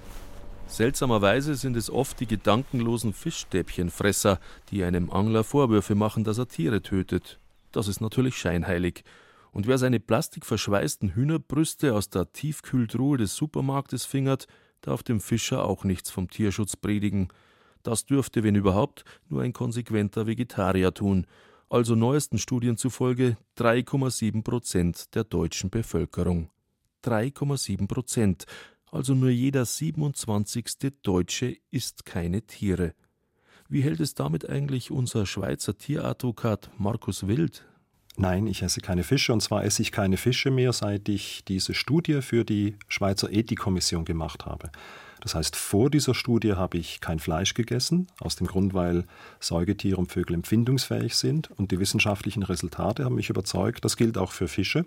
Seltsamerweise sind es oft die gedankenlosen Fischstäbchenfresser, die einem Angler Vorwürfe machen, dass er Tiere tötet. Das ist natürlich scheinheilig. Und wer seine plastikverschweißten Hühnerbrüste aus der Tiefkühltruhe des Supermarktes fingert, darf dem Fischer auch nichts vom Tierschutz predigen. Das dürfte, wenn überhaupt, nur ein konsequenter Vegetarier tun, also neuesten Studien zufolge 3,7 Prozent der deutschen Bevölkerung. 3,7 Prozent, also nur jeder 27. Deutsche isst keine Tiere. Wie hält es damit eigentlich unser Schweizer Tieradvokat Markus Wild? Nein, ich esse keine Fische und zwar esse ich keine Fische mehr, seit ich diese Studie für die Schweizer Ethikkommission gemacht habe. Das heißt, vor dieser Studie habe ich kein Fleisch gegessen, aus dem Grund, weil Säugetiere und Vögel empfindungsfähig sind und die wissenschaftlichen Resultate haben mich überzeugt, das gilt auch für Fische.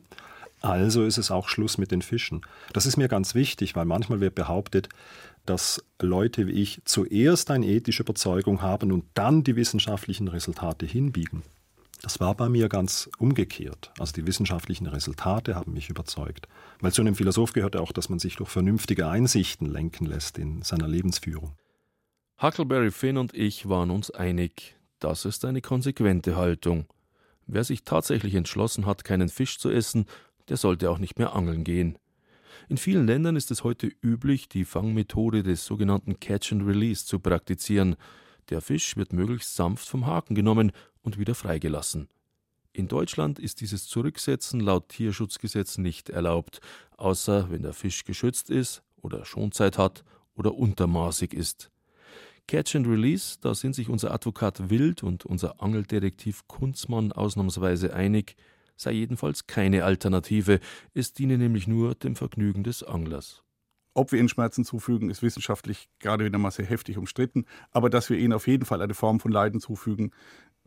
Also ist es auch Schluss mit den Fischen. Das ist mir ganz wichtig, weil manchmal wird behauptet, dass Leute wie ich zuerst eine ethische Überzeugung haben und dann die wissenschaftlichen Resultate hinbiegen. Das war bei mir ganz umgekehrt. Also die wissenschaftlichen Resultate haben mich überzeugt. Weil zu einem Philosoph gehört auch, dass man sich durch vernünftige Einsichten lenken lässt in seiner Lebensführung. Huckleberry Finn und ich waren uns einig, das ist eine konsequente Haltung. Wer sich tatsächlich entschlossen hat, keinen Fisch zu essen, der sollte auch nicht mehr angeln gehen. In vielen Ländern ist es heute üblich, die Fangmethode des sogenannten Catch and Release zu praktizieren. Der Fisch wird möglichst sanft vom Haken genommen und wieder freigelassen. In Deutschland ist dieses Zurücksetzen laut Tierschutzgesetz nicht erlaubt, außer wenn der Fisch geschützt ist oder Schonzeit hat oder untermaßig ist. Catch and Release, da sind sich unser Advokat Wild und unser Angeldetektiv Kunzmann ausnahmsweise einig, sei jedenfalls keine Alternative, es diene nämlich nur dem Vergnügen des Anglers. Ob wir ihnen Schmerzen zufügen, ist wissenschaftlich gerade wieder mal sehr heftig umstritten. Aber dass wir ihnen auf jeden Fall eine Form von Leiden zufügen,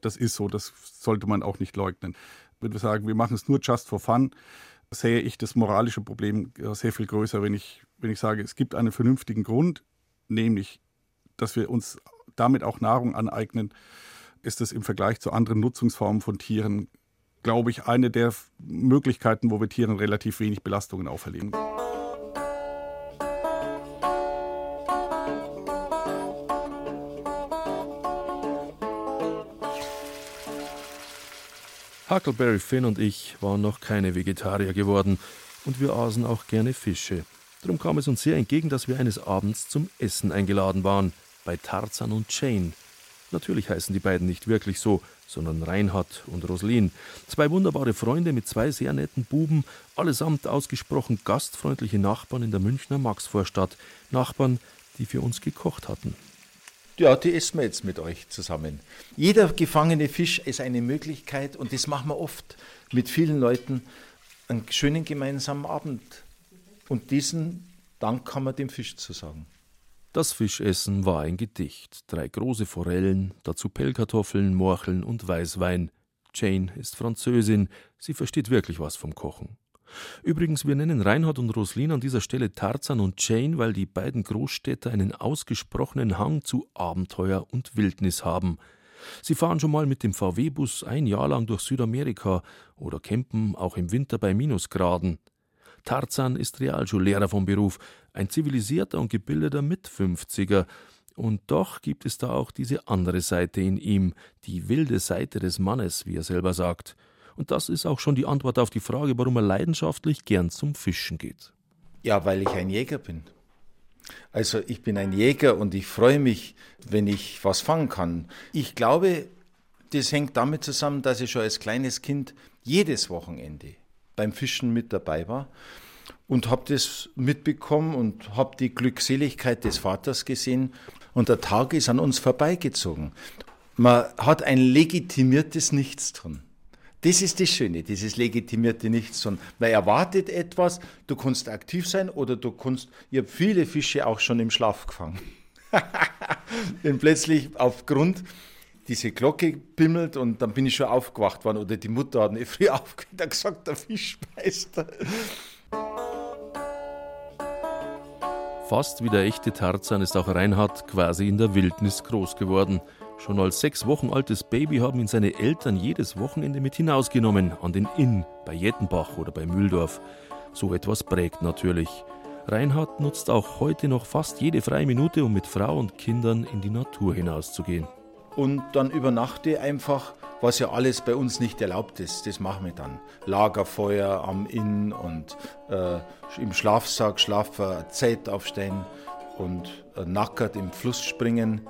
das ist so. Das sollte man auch nicht leugnen. Wenn wir sagen, wir machen es nur just for fun, sehe ich das moralische Problem sehr viel größer, wenn ich, wenn ich sage, es gibt einen vernünftigen Grund, nämlich, dass wir uns damit auch Nahrung aneignen, ist es im Vergleich zu anderen Nutzungsformen von Tieren, glaube ich, eine der Möglichkeiten, wo wir Tieren relativ wenig Belastungen auferlegen. Huckleberry Finn und ich waren noch keine Vegetarier geworden und wir aßen auch gerne Fische. Darum kam es uns sehr entgegen, dass wir eines Abends zum Essen eingeladen waren, bei Tarzan und Jane. Natürlich heißen die beiden nicht wirklich so, sondern Reinhard und Roslin. Zwei wunderbare Freunde mit zwei sehr netten Buben, allesamt ausgesprochen gastfreundliche Nachbarn in der Münchner Maxvorstadt. Nachbarn, die für uns gekocht hatten. Ja, die essen wir jetzt mit euch zusammen. Jeder gefangene Fisch ist eine Möglichkeit und das machen wir oft mit vielen Leuten. einen schönen gemeinsamen Abend. Und diesen Dank kann man dem Fisch zu sagen. Das Fischessen war ein Gedicht. Drei große Forellen, dazu Pellkartoffeln, Morcheln und Weißwein. Jane ist Französin, sie versteht wirklich was vom Kochen. Übrigens, wir nennen Reinhard und Roslin an dieser Stelle Tarzan und Jane, weil die beiden Großstädter einen ausgesprochenen Hang zu Abenteuer und Wildnis haben. Sie fahren schon mal mit dem VW-Bus ein Jahr lang durch Südamerika oder campen auch im Winter bei Minusgraden. Tarzan ist Realschullehrer vom Beruf, ein zivilisierter und gebildeter Mitfünfziger. Und doch gibt es da auch diese andere Seite in ihm, die wilde Seite des Mannes, wie er selber sagt. Und das ist auch schon die Antwort auf die Frage, warum er leidenschaftlich gern zum Fischen geht. Ja, weil ich ein Jäger bin. Also ich bin ein Jäger und ich freue mich, wenn ich was fangen kann. Ich glaube, das hängt damit zusammen, dass ich schon als kleines Kind jedes Wochenende beim Fischen mit dabei war und habe das mitbekommen und habe die Glückseligkeit des Vaters gesehen und der Tag ist an uns vorbeigezogen. Man hat ein legitimiertes Nichtstun. Das ist das Schöne, dieses legitimierte Nichtstun. Man erwartet etwas, du kannst aktiv sein oder du kannst, ich habe viele Fische auch schon im Schlaf gefangen. Denn plötzlich aufgrund diese Glocke bimmelt und dann bin ich schon aufgewacht worden oder die Mutter hat nicht früh aufgewacht und gesagt, der Fisch beißt. Fast wie der echte Tarzan ist auch Reinhard quasi in der Wildnis groß geworden. Schon als sechs Wochen altes Baby haben ihn seine Eltern jedes Wochenende mit hinausgenommen, an den Inn, bei Jettenbach oder bei Mühldorf. So etwas prägt natürlich. Reinhard nutzt auch heute noch fast jede freie Minute, um mit Frau und Kindern in die Natur hinauszugehen. Und dann übernachte einfach, was ja alles bei uns nicht erlaubt ist. Das machen wir dann. Lagerfeuer am Inn und äh, im Schlafsack, Schlafzelt aufstehen und äh, nackert im Fluss springen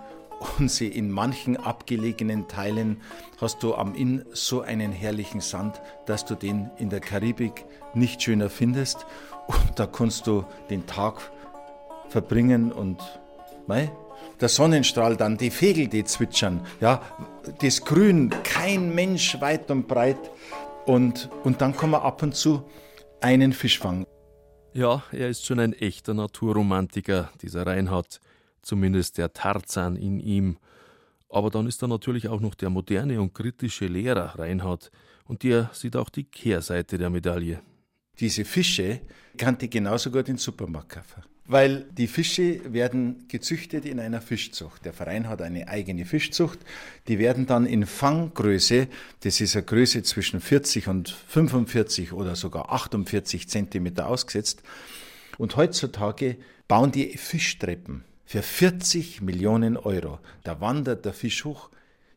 und sie in manchen abgelegenen Teilen hast du am Inn so einen herrlichen Sand, dass du den in der Karibik nicht schöner findest. Und da kannst du den Tag verbringen und mei, der Sonnenstrahl dann, die Vögel, die zwitschern, ja, das Grün, kein Mensch weit und breit. Und, und dann kann man ab und zu einen Fisch fangen. Ja, er ist schon ein echter Naturromantiker, dieser Reinhard zumindest der Tarzan in ihm. Aber dann ist da natürlich auch noch der moderne und kritische Lehrer Reinhard, und der sieht auch die Kehrseite der Medaille. Diese Fische kannte genauso gut in Supermarkt. Weil die Fische werden gezüchtet in einer Fischzucht. Der Verein hat eine eigene Fischzucht. Die werden dann in Fanggröße, das ist eine Größe zwischen 40 und 45 oder sogar 48 Zentimeter ausgesetzt. Und heutzutage bauen die Fischtreppen für 40 Millionen Euro. Da wandert der Fisch hoch,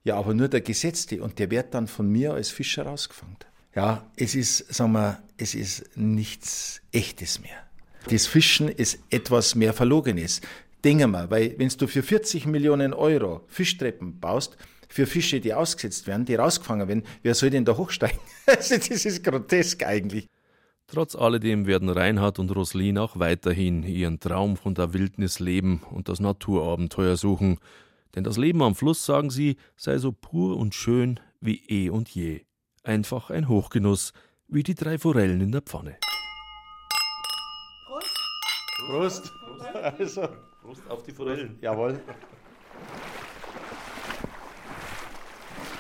ja, aber nur der Gesetzte und der wird dann von mir als Fischer rausgefangen. Ja, es ist, sagen wir, es ist nichts Echtes mehr. Das Fischen ist etwas mehr Verlogenes. Denke mal, weil wenn du für 40 Millionen Euro Fischtreppen baust, für Fische, die ausgesetzt werden, die rausgefangen werden, wer soll denn da hochsteigen? Also das ist grotesk eigentlich. Trotz alledem werden Reinhard und Roslin auch weiterhin ihren Traum von der Wildnis leben und das Naturabenteuer suchen. Denn das Leben am Fluss, sagen sie, sei so pur und schön wie eh und je. Einfach ein Hochgenuss, wie die drei Forellen in der Pfanne. Prost! Prost! Also. Prost auf die Forellen. Jawohl.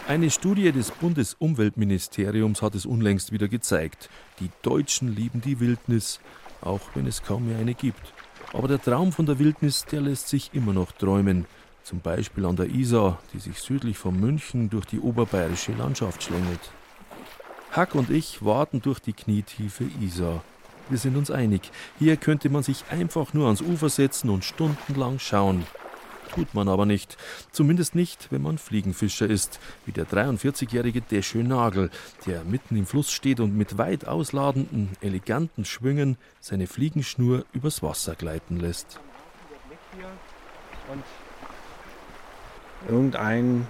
Eine Studie des Bundesumweltministeriums hat es unlängst wieder gezeigt. Die Deutschen lieben die Wildnis, auch wenn es kaum mehr eine gibt. Aber der Traum von der Wildnis, der lässt sich immer noch träumen. Zum Beispiel an der Isar, die sich südlich von München durch die oberbayerische Landschaft schlängelt. Hack und ich warten durch die knietiefe Isar. Wir sind uns einig, hier könnte man sich einfach nur ans Ufer setzen und stundenlang schauen. Tut man aber nicht. Zumindest nicht, wenn man Fliegenfischer ist, wie der 43-jährige Deschö Nagel, der mitten im Fluss steht und mit weit ausladenden, eleganten Schwüngen seine Fliegenschnur übers Wasser gleiten lässt. Irgendein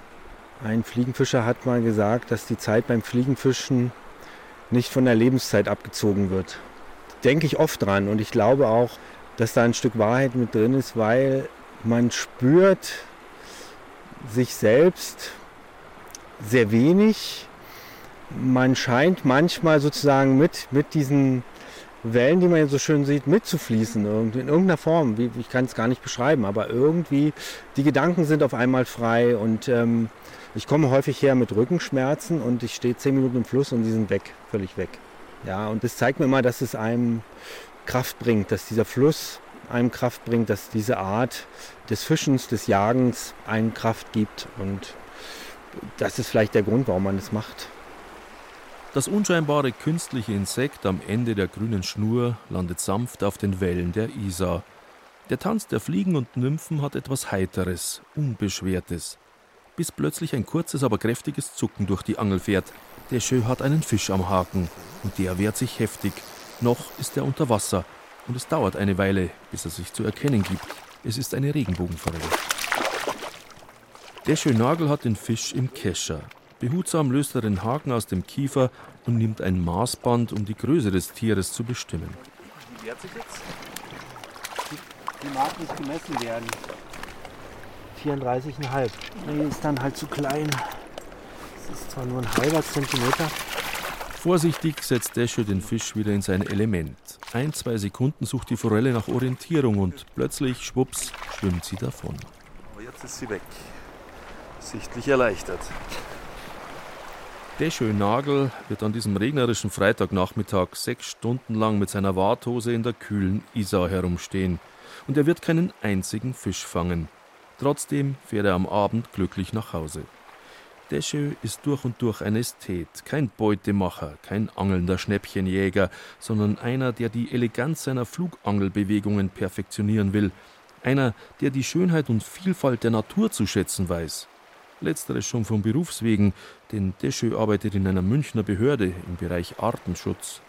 ein Fliegenfischer hat mal gesagt, dass die Zeit beim Fliegenfischen nicht von der Lebenszeit abgezogen wird. Denke ich oft dran und ich glaube auch, dass da ein Stück Wahrheit mit drin ist, weil man spürt sich selbst sehr wenig, man scheint manchmal sozusagen mit, mit diesen Wellen, die man so schön sieht, mitzufließen. In irgendeiner Form. Ich kann es gar nicht beschreiben, aber irgendwie, die Gedanken sind auf einmal frei und ähm, ich komme häufig her mit Rückenschmerzen und ich stehe zehn Minuten im Fluss und die sind weg, völlig weg. Ja, und das zeigt mir immer, dass es einem Kraft bringt, dass dieser Fluss einem Kraft bringt, dass diese Art des Fischens, des Jagens einen Kraft gibt. Und das ist vielleicht der Grund, warum man das macht. Das unscheinbare künstliche Insekt am Ende der grünen Schnur landet sanft auf den Wellen der Isar. Der Tanz der Fliegen und Nymphen hat etwas Heiteres, Unbeschwertes. Bis plötzlich ein kurzes, aber kräftiges Zucken durch die Angel fährt. Der Schö hat einen Fisch am Haken und der wehrt sich heftig. Noch ist er unter Wasser und es dauert eine Weile, bis er sich zu erkennen gibt. Es ist eine Regenbogenforelle. Der Schönagel hat den Fisch im Kescher. Behutsam löst er den Haken aus dem Kiefer und nimmt ein Maßband, um die Größe des Tieres zu bestimmen. Wie wehrt sich jetzt? Die, mag nicht gemessen werden. 34,5. Die ist dann halt zu klein. Das ist zwar nur ein halber Zentimeter. Vorsichtig setzt Desche den Fisch wieder in sein Element. Ein, zwei Sekunden sucht die Forelle nach Orientierung und plötzlich, schwupps, schwimmt sie davon. Aber jetzt ist sie weg. Sichtlich erleichtert. Der Nagel wird an diesem regnerischen Freitagnachmittag sechs Stunden lang mit seiner Warthose in der kühlen Isar herumstehen. Und er wird keinen einzigen Fisch fangen. Trotzdem fährt er am Abend glücklich nach Hause. Deschö ist durch und durch ein Ästhet, kein Beutemacher, kein angelnder Schnäppchenjäger, sondern einer, der die Eleganz seiner Flugangelbewegungen perfektionieren will, einer, der die Schönheit und Vielfalt der Natur zu schätzen weiß. Letzteres schon vom Berufswegen, denn Deschö arbeitet in einer Münchner Behörde im Bereich Artenschutz.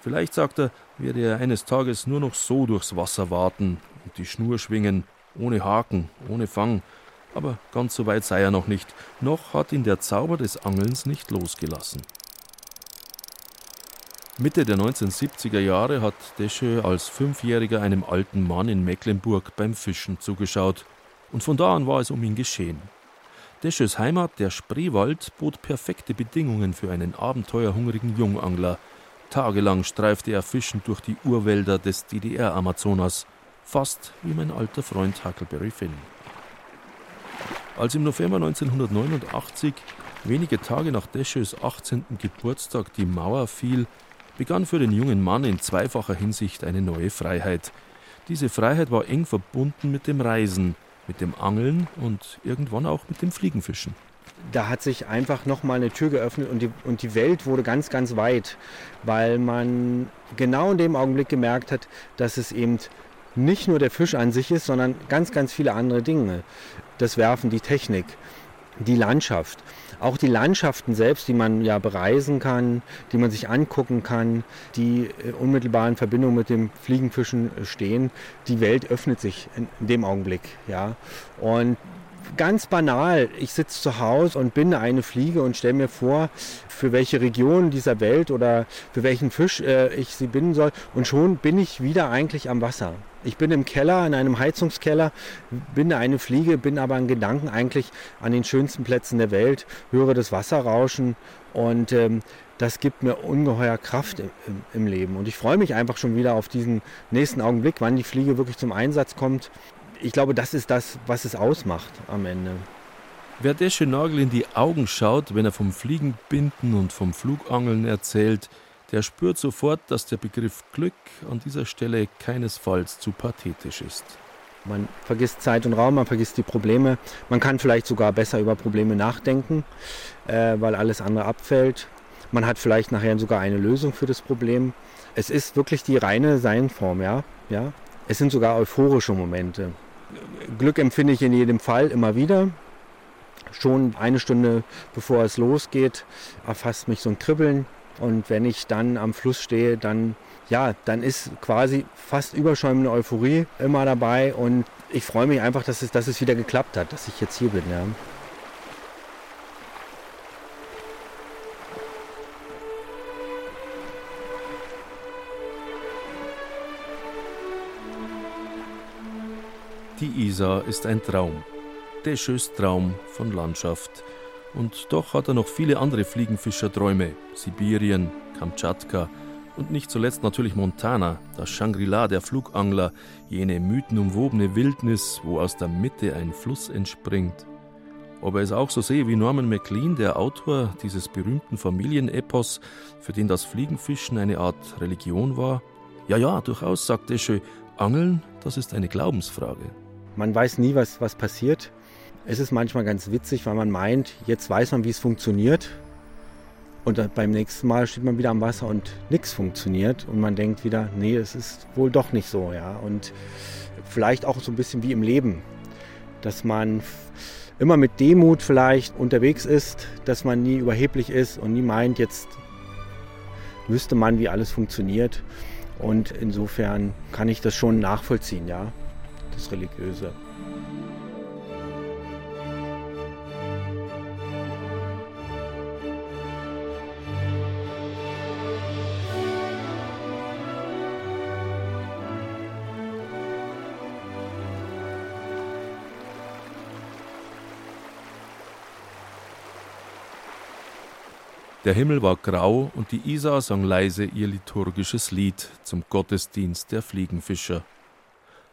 Vielleicht, sagt er, werde er eines Tages nur noch so durchs Wasser warten und die Schnur schwingen, ohne Haken, ohne Fang, aber ganz so weit sei er noch nicht, noch hat ihn der Zauber des Angelns nicht losgelassen. Mitte der 1970er Jahre hat Desche als Fünfjähriger einem alten Mann in Mecklenburg beim Fischen zugeschaut, und von da an war es um ihn geschehen. Desches Heimat, der Spreewald, bot perfekte Bedingungen für einen abenteuerhungrigen Jungangler. Tagelang streifte er fischend durch die Urwälder des DDR-Amazonas, fast wie mein alter Freund Huckleberry Finn. Als im November 1989, wenige Tage nach Deschös 18. Geburtstag, die Mauer fiel, begann für den jungen Mann in zweifacher Hinsicht eine neue Freiheit. Diese Freiheit war eng verbunden mit dem Reisen, mit dem Angeln und irgendwann auch mit dem Fliegenfischen. Da hat sich einfach nochmal eine Tür geöffnet und die, und die Welt wurde ganz, ganz weit, weil man genau in dem Augenblick gemerkt hat, dass es eben nicht nur der Fisch an sich ist, sondern ganz, ganz viele andere Dinge. Das Werfen, die Technik, die Landschaft. Auch die Landschaften selbst, die man ja bereisen kann, die man sich angucken kann, die äh, unmittelbar in Verbindung mit dem Fliegenfischen stehen. Die Welt öffnet sich in, dem Augenblick. Ja. Und ganz banal, ich sitze zu Hause und binde eine Fliege und stelle mir vor, für welche Region dieser Welt oder für welchen Fisch äh, ich sie binden soll. Und schon bin ich wieder eigentlich am Wasser. Ich bin im Keller, in einem Heizungskeller, binde eine Fliege, bin aber in Gedanken eigentlich an den schönsten Plätzen der Welt, höre das Wasser rauschen und ähm, das gibt mir ungeheuer Kraft im, im, Leben. Und ich freue mich einfach schon wieder auf diesen nächsten Augenblick, wann die Fliege wirklich zum Einsatz kommt ich glaube, das ist das, was es ausmacht am Ende. Wer Desche Nagel in die Augen schaut, wenn er vom Fliegenbinden und vom Flugangeln erzählt, der spürt sofort, dass der Begriff Glück an dieser Stelle keinesfalls zu pathetisch ist. Man vergisst Zeit und Raum, man vergisst die Probleme. Man kann vielleicht sogar besser über Probleme nachdenken, äh, weil alles andere abfällt. Man hat vielleicht nachher sogar eine Lösung für das Problem. Es ist wirklich die reine Seinform, ja. ja. Es sind sogar euphorische Momente. Glück empfinde ich in jedem Fall immer wieder. Schon eine Stunde bevor es losgeht, erfasst mich so ein Kribbeln. Und wenn ich dann am Fluss stehe, dann, ja, dann ist quasi fast überschäumende Euphorie immer dabei. Und ich freue mich einfach, dass es, dass es wieder geklappt hat, dass ich jetzt hier bin. Ja. Die Isar ist ein Traum. Der Traum von Landschaft. Und doch hat er noch viele andere Fliegenfischerträume. Sibirien, Kamtschatka und nicht zuletzt natürlich Montana, das Shangri-La der Flugangler, jene mythenumwobene Wildnis, wo aus der Mitte ein Fluss entspringt. Ob er es auch so sehe wie Norman MacLean, der Autor dieses berühmten Familienepos, für den das Fliegenfischen eine Art Religion war? Ja, ja, durchaus, sagt Esche. Angeln, das ist eine Glaubensfrage. Man weiß nie, was, was passiert. Es ist manchmal ganz witzig, weil man meint, jetzt weiß man, wie es funktioniert. Und beim nächsten Mal steht man wieder am Wasser und nichts funktioniert. Und man denkt wieder, nee, es ist wohl doch nicht so. Ja? Und vielleicht auch so ein bisschen wie im Leben, dass man immer mit Demut vielleicht unterwegs ist, dass man nie überheblich ist und nie meint, jetzt wüsste man, wie alles funktioniert. Und insofern kann ich das schon nachvollziehen, ja, das Religiöse. Der Himmel war grau und die Isar sang leise ihr liturgisches Lied zum Gottesdienst der Fliegenfischer.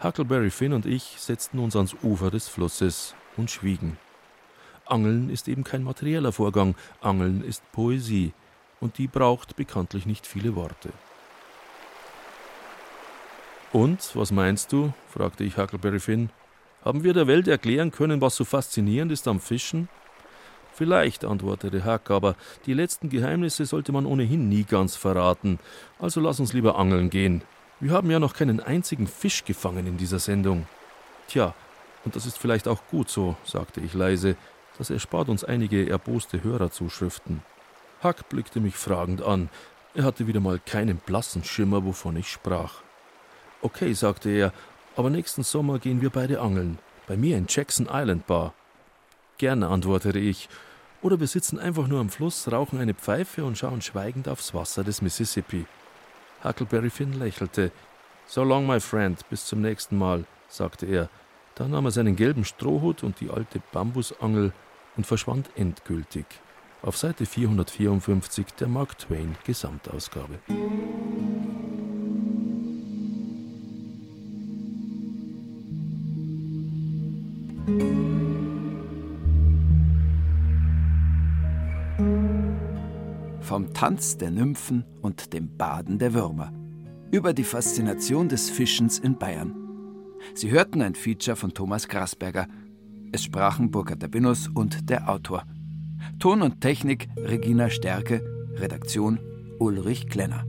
Huckleberry Finn und ich setzten uns ans Ufer des Flusses und schwiegen. Angeln ist eben kein materieller Vorgang, Angeln ist Poesie, und die braucht bekanntlich nicht viele Worte. Und, was meinst du? fragte ich Huckleberry Finn. Haben wir der Welt erklären können, was so faszinierend ist am Fischen? Vielleicht, antwortete Huck, aber die letzten Geheimnisse sollte man ohnehin nie ganz verraten. Also lass uns lieber angeln gehen. Wir haben ja noch keinen einzigen Fisch gefangen in dieser Sendung. Tja, und das ist vielleicht auch gut so, sagte ich leise. Das erspart uns einige erboste Hörerzuschriften. Huck blickte mich fragend an. Er hatte wieder mal keinen blassen Schimmer, wovon ich sprach. Okay, sagte er, aber nächsten Sommer gehen wir beide angeln. Bei mir in Jackson Island Bar. Gerne, antwortete ich oder wir sitzen einfach nur am Fluss, rauchen eine Pfeife und schauen schweigend aufs Wasser des Mississippi. Huckleberry Finn lächelte. So long, my friend, bis zum nächsten Mal, sagte er. Dann nahm er seinen gelben Strohhut und die alte Bambusangel und verschwand endgültig. Auf Seite 454 der Mark Twain Gesamtausgabe. Tanz der Nymphen und dem Baden der Würmer. Über die Faszination des Fischens in Bayern. Sie hörten ein Feature von Thomas Grasberger. Es sprachen Burkhard Dabinus und der Autor. Ton und Technik Regina Stärke, Redaktion Ulrich Klenner.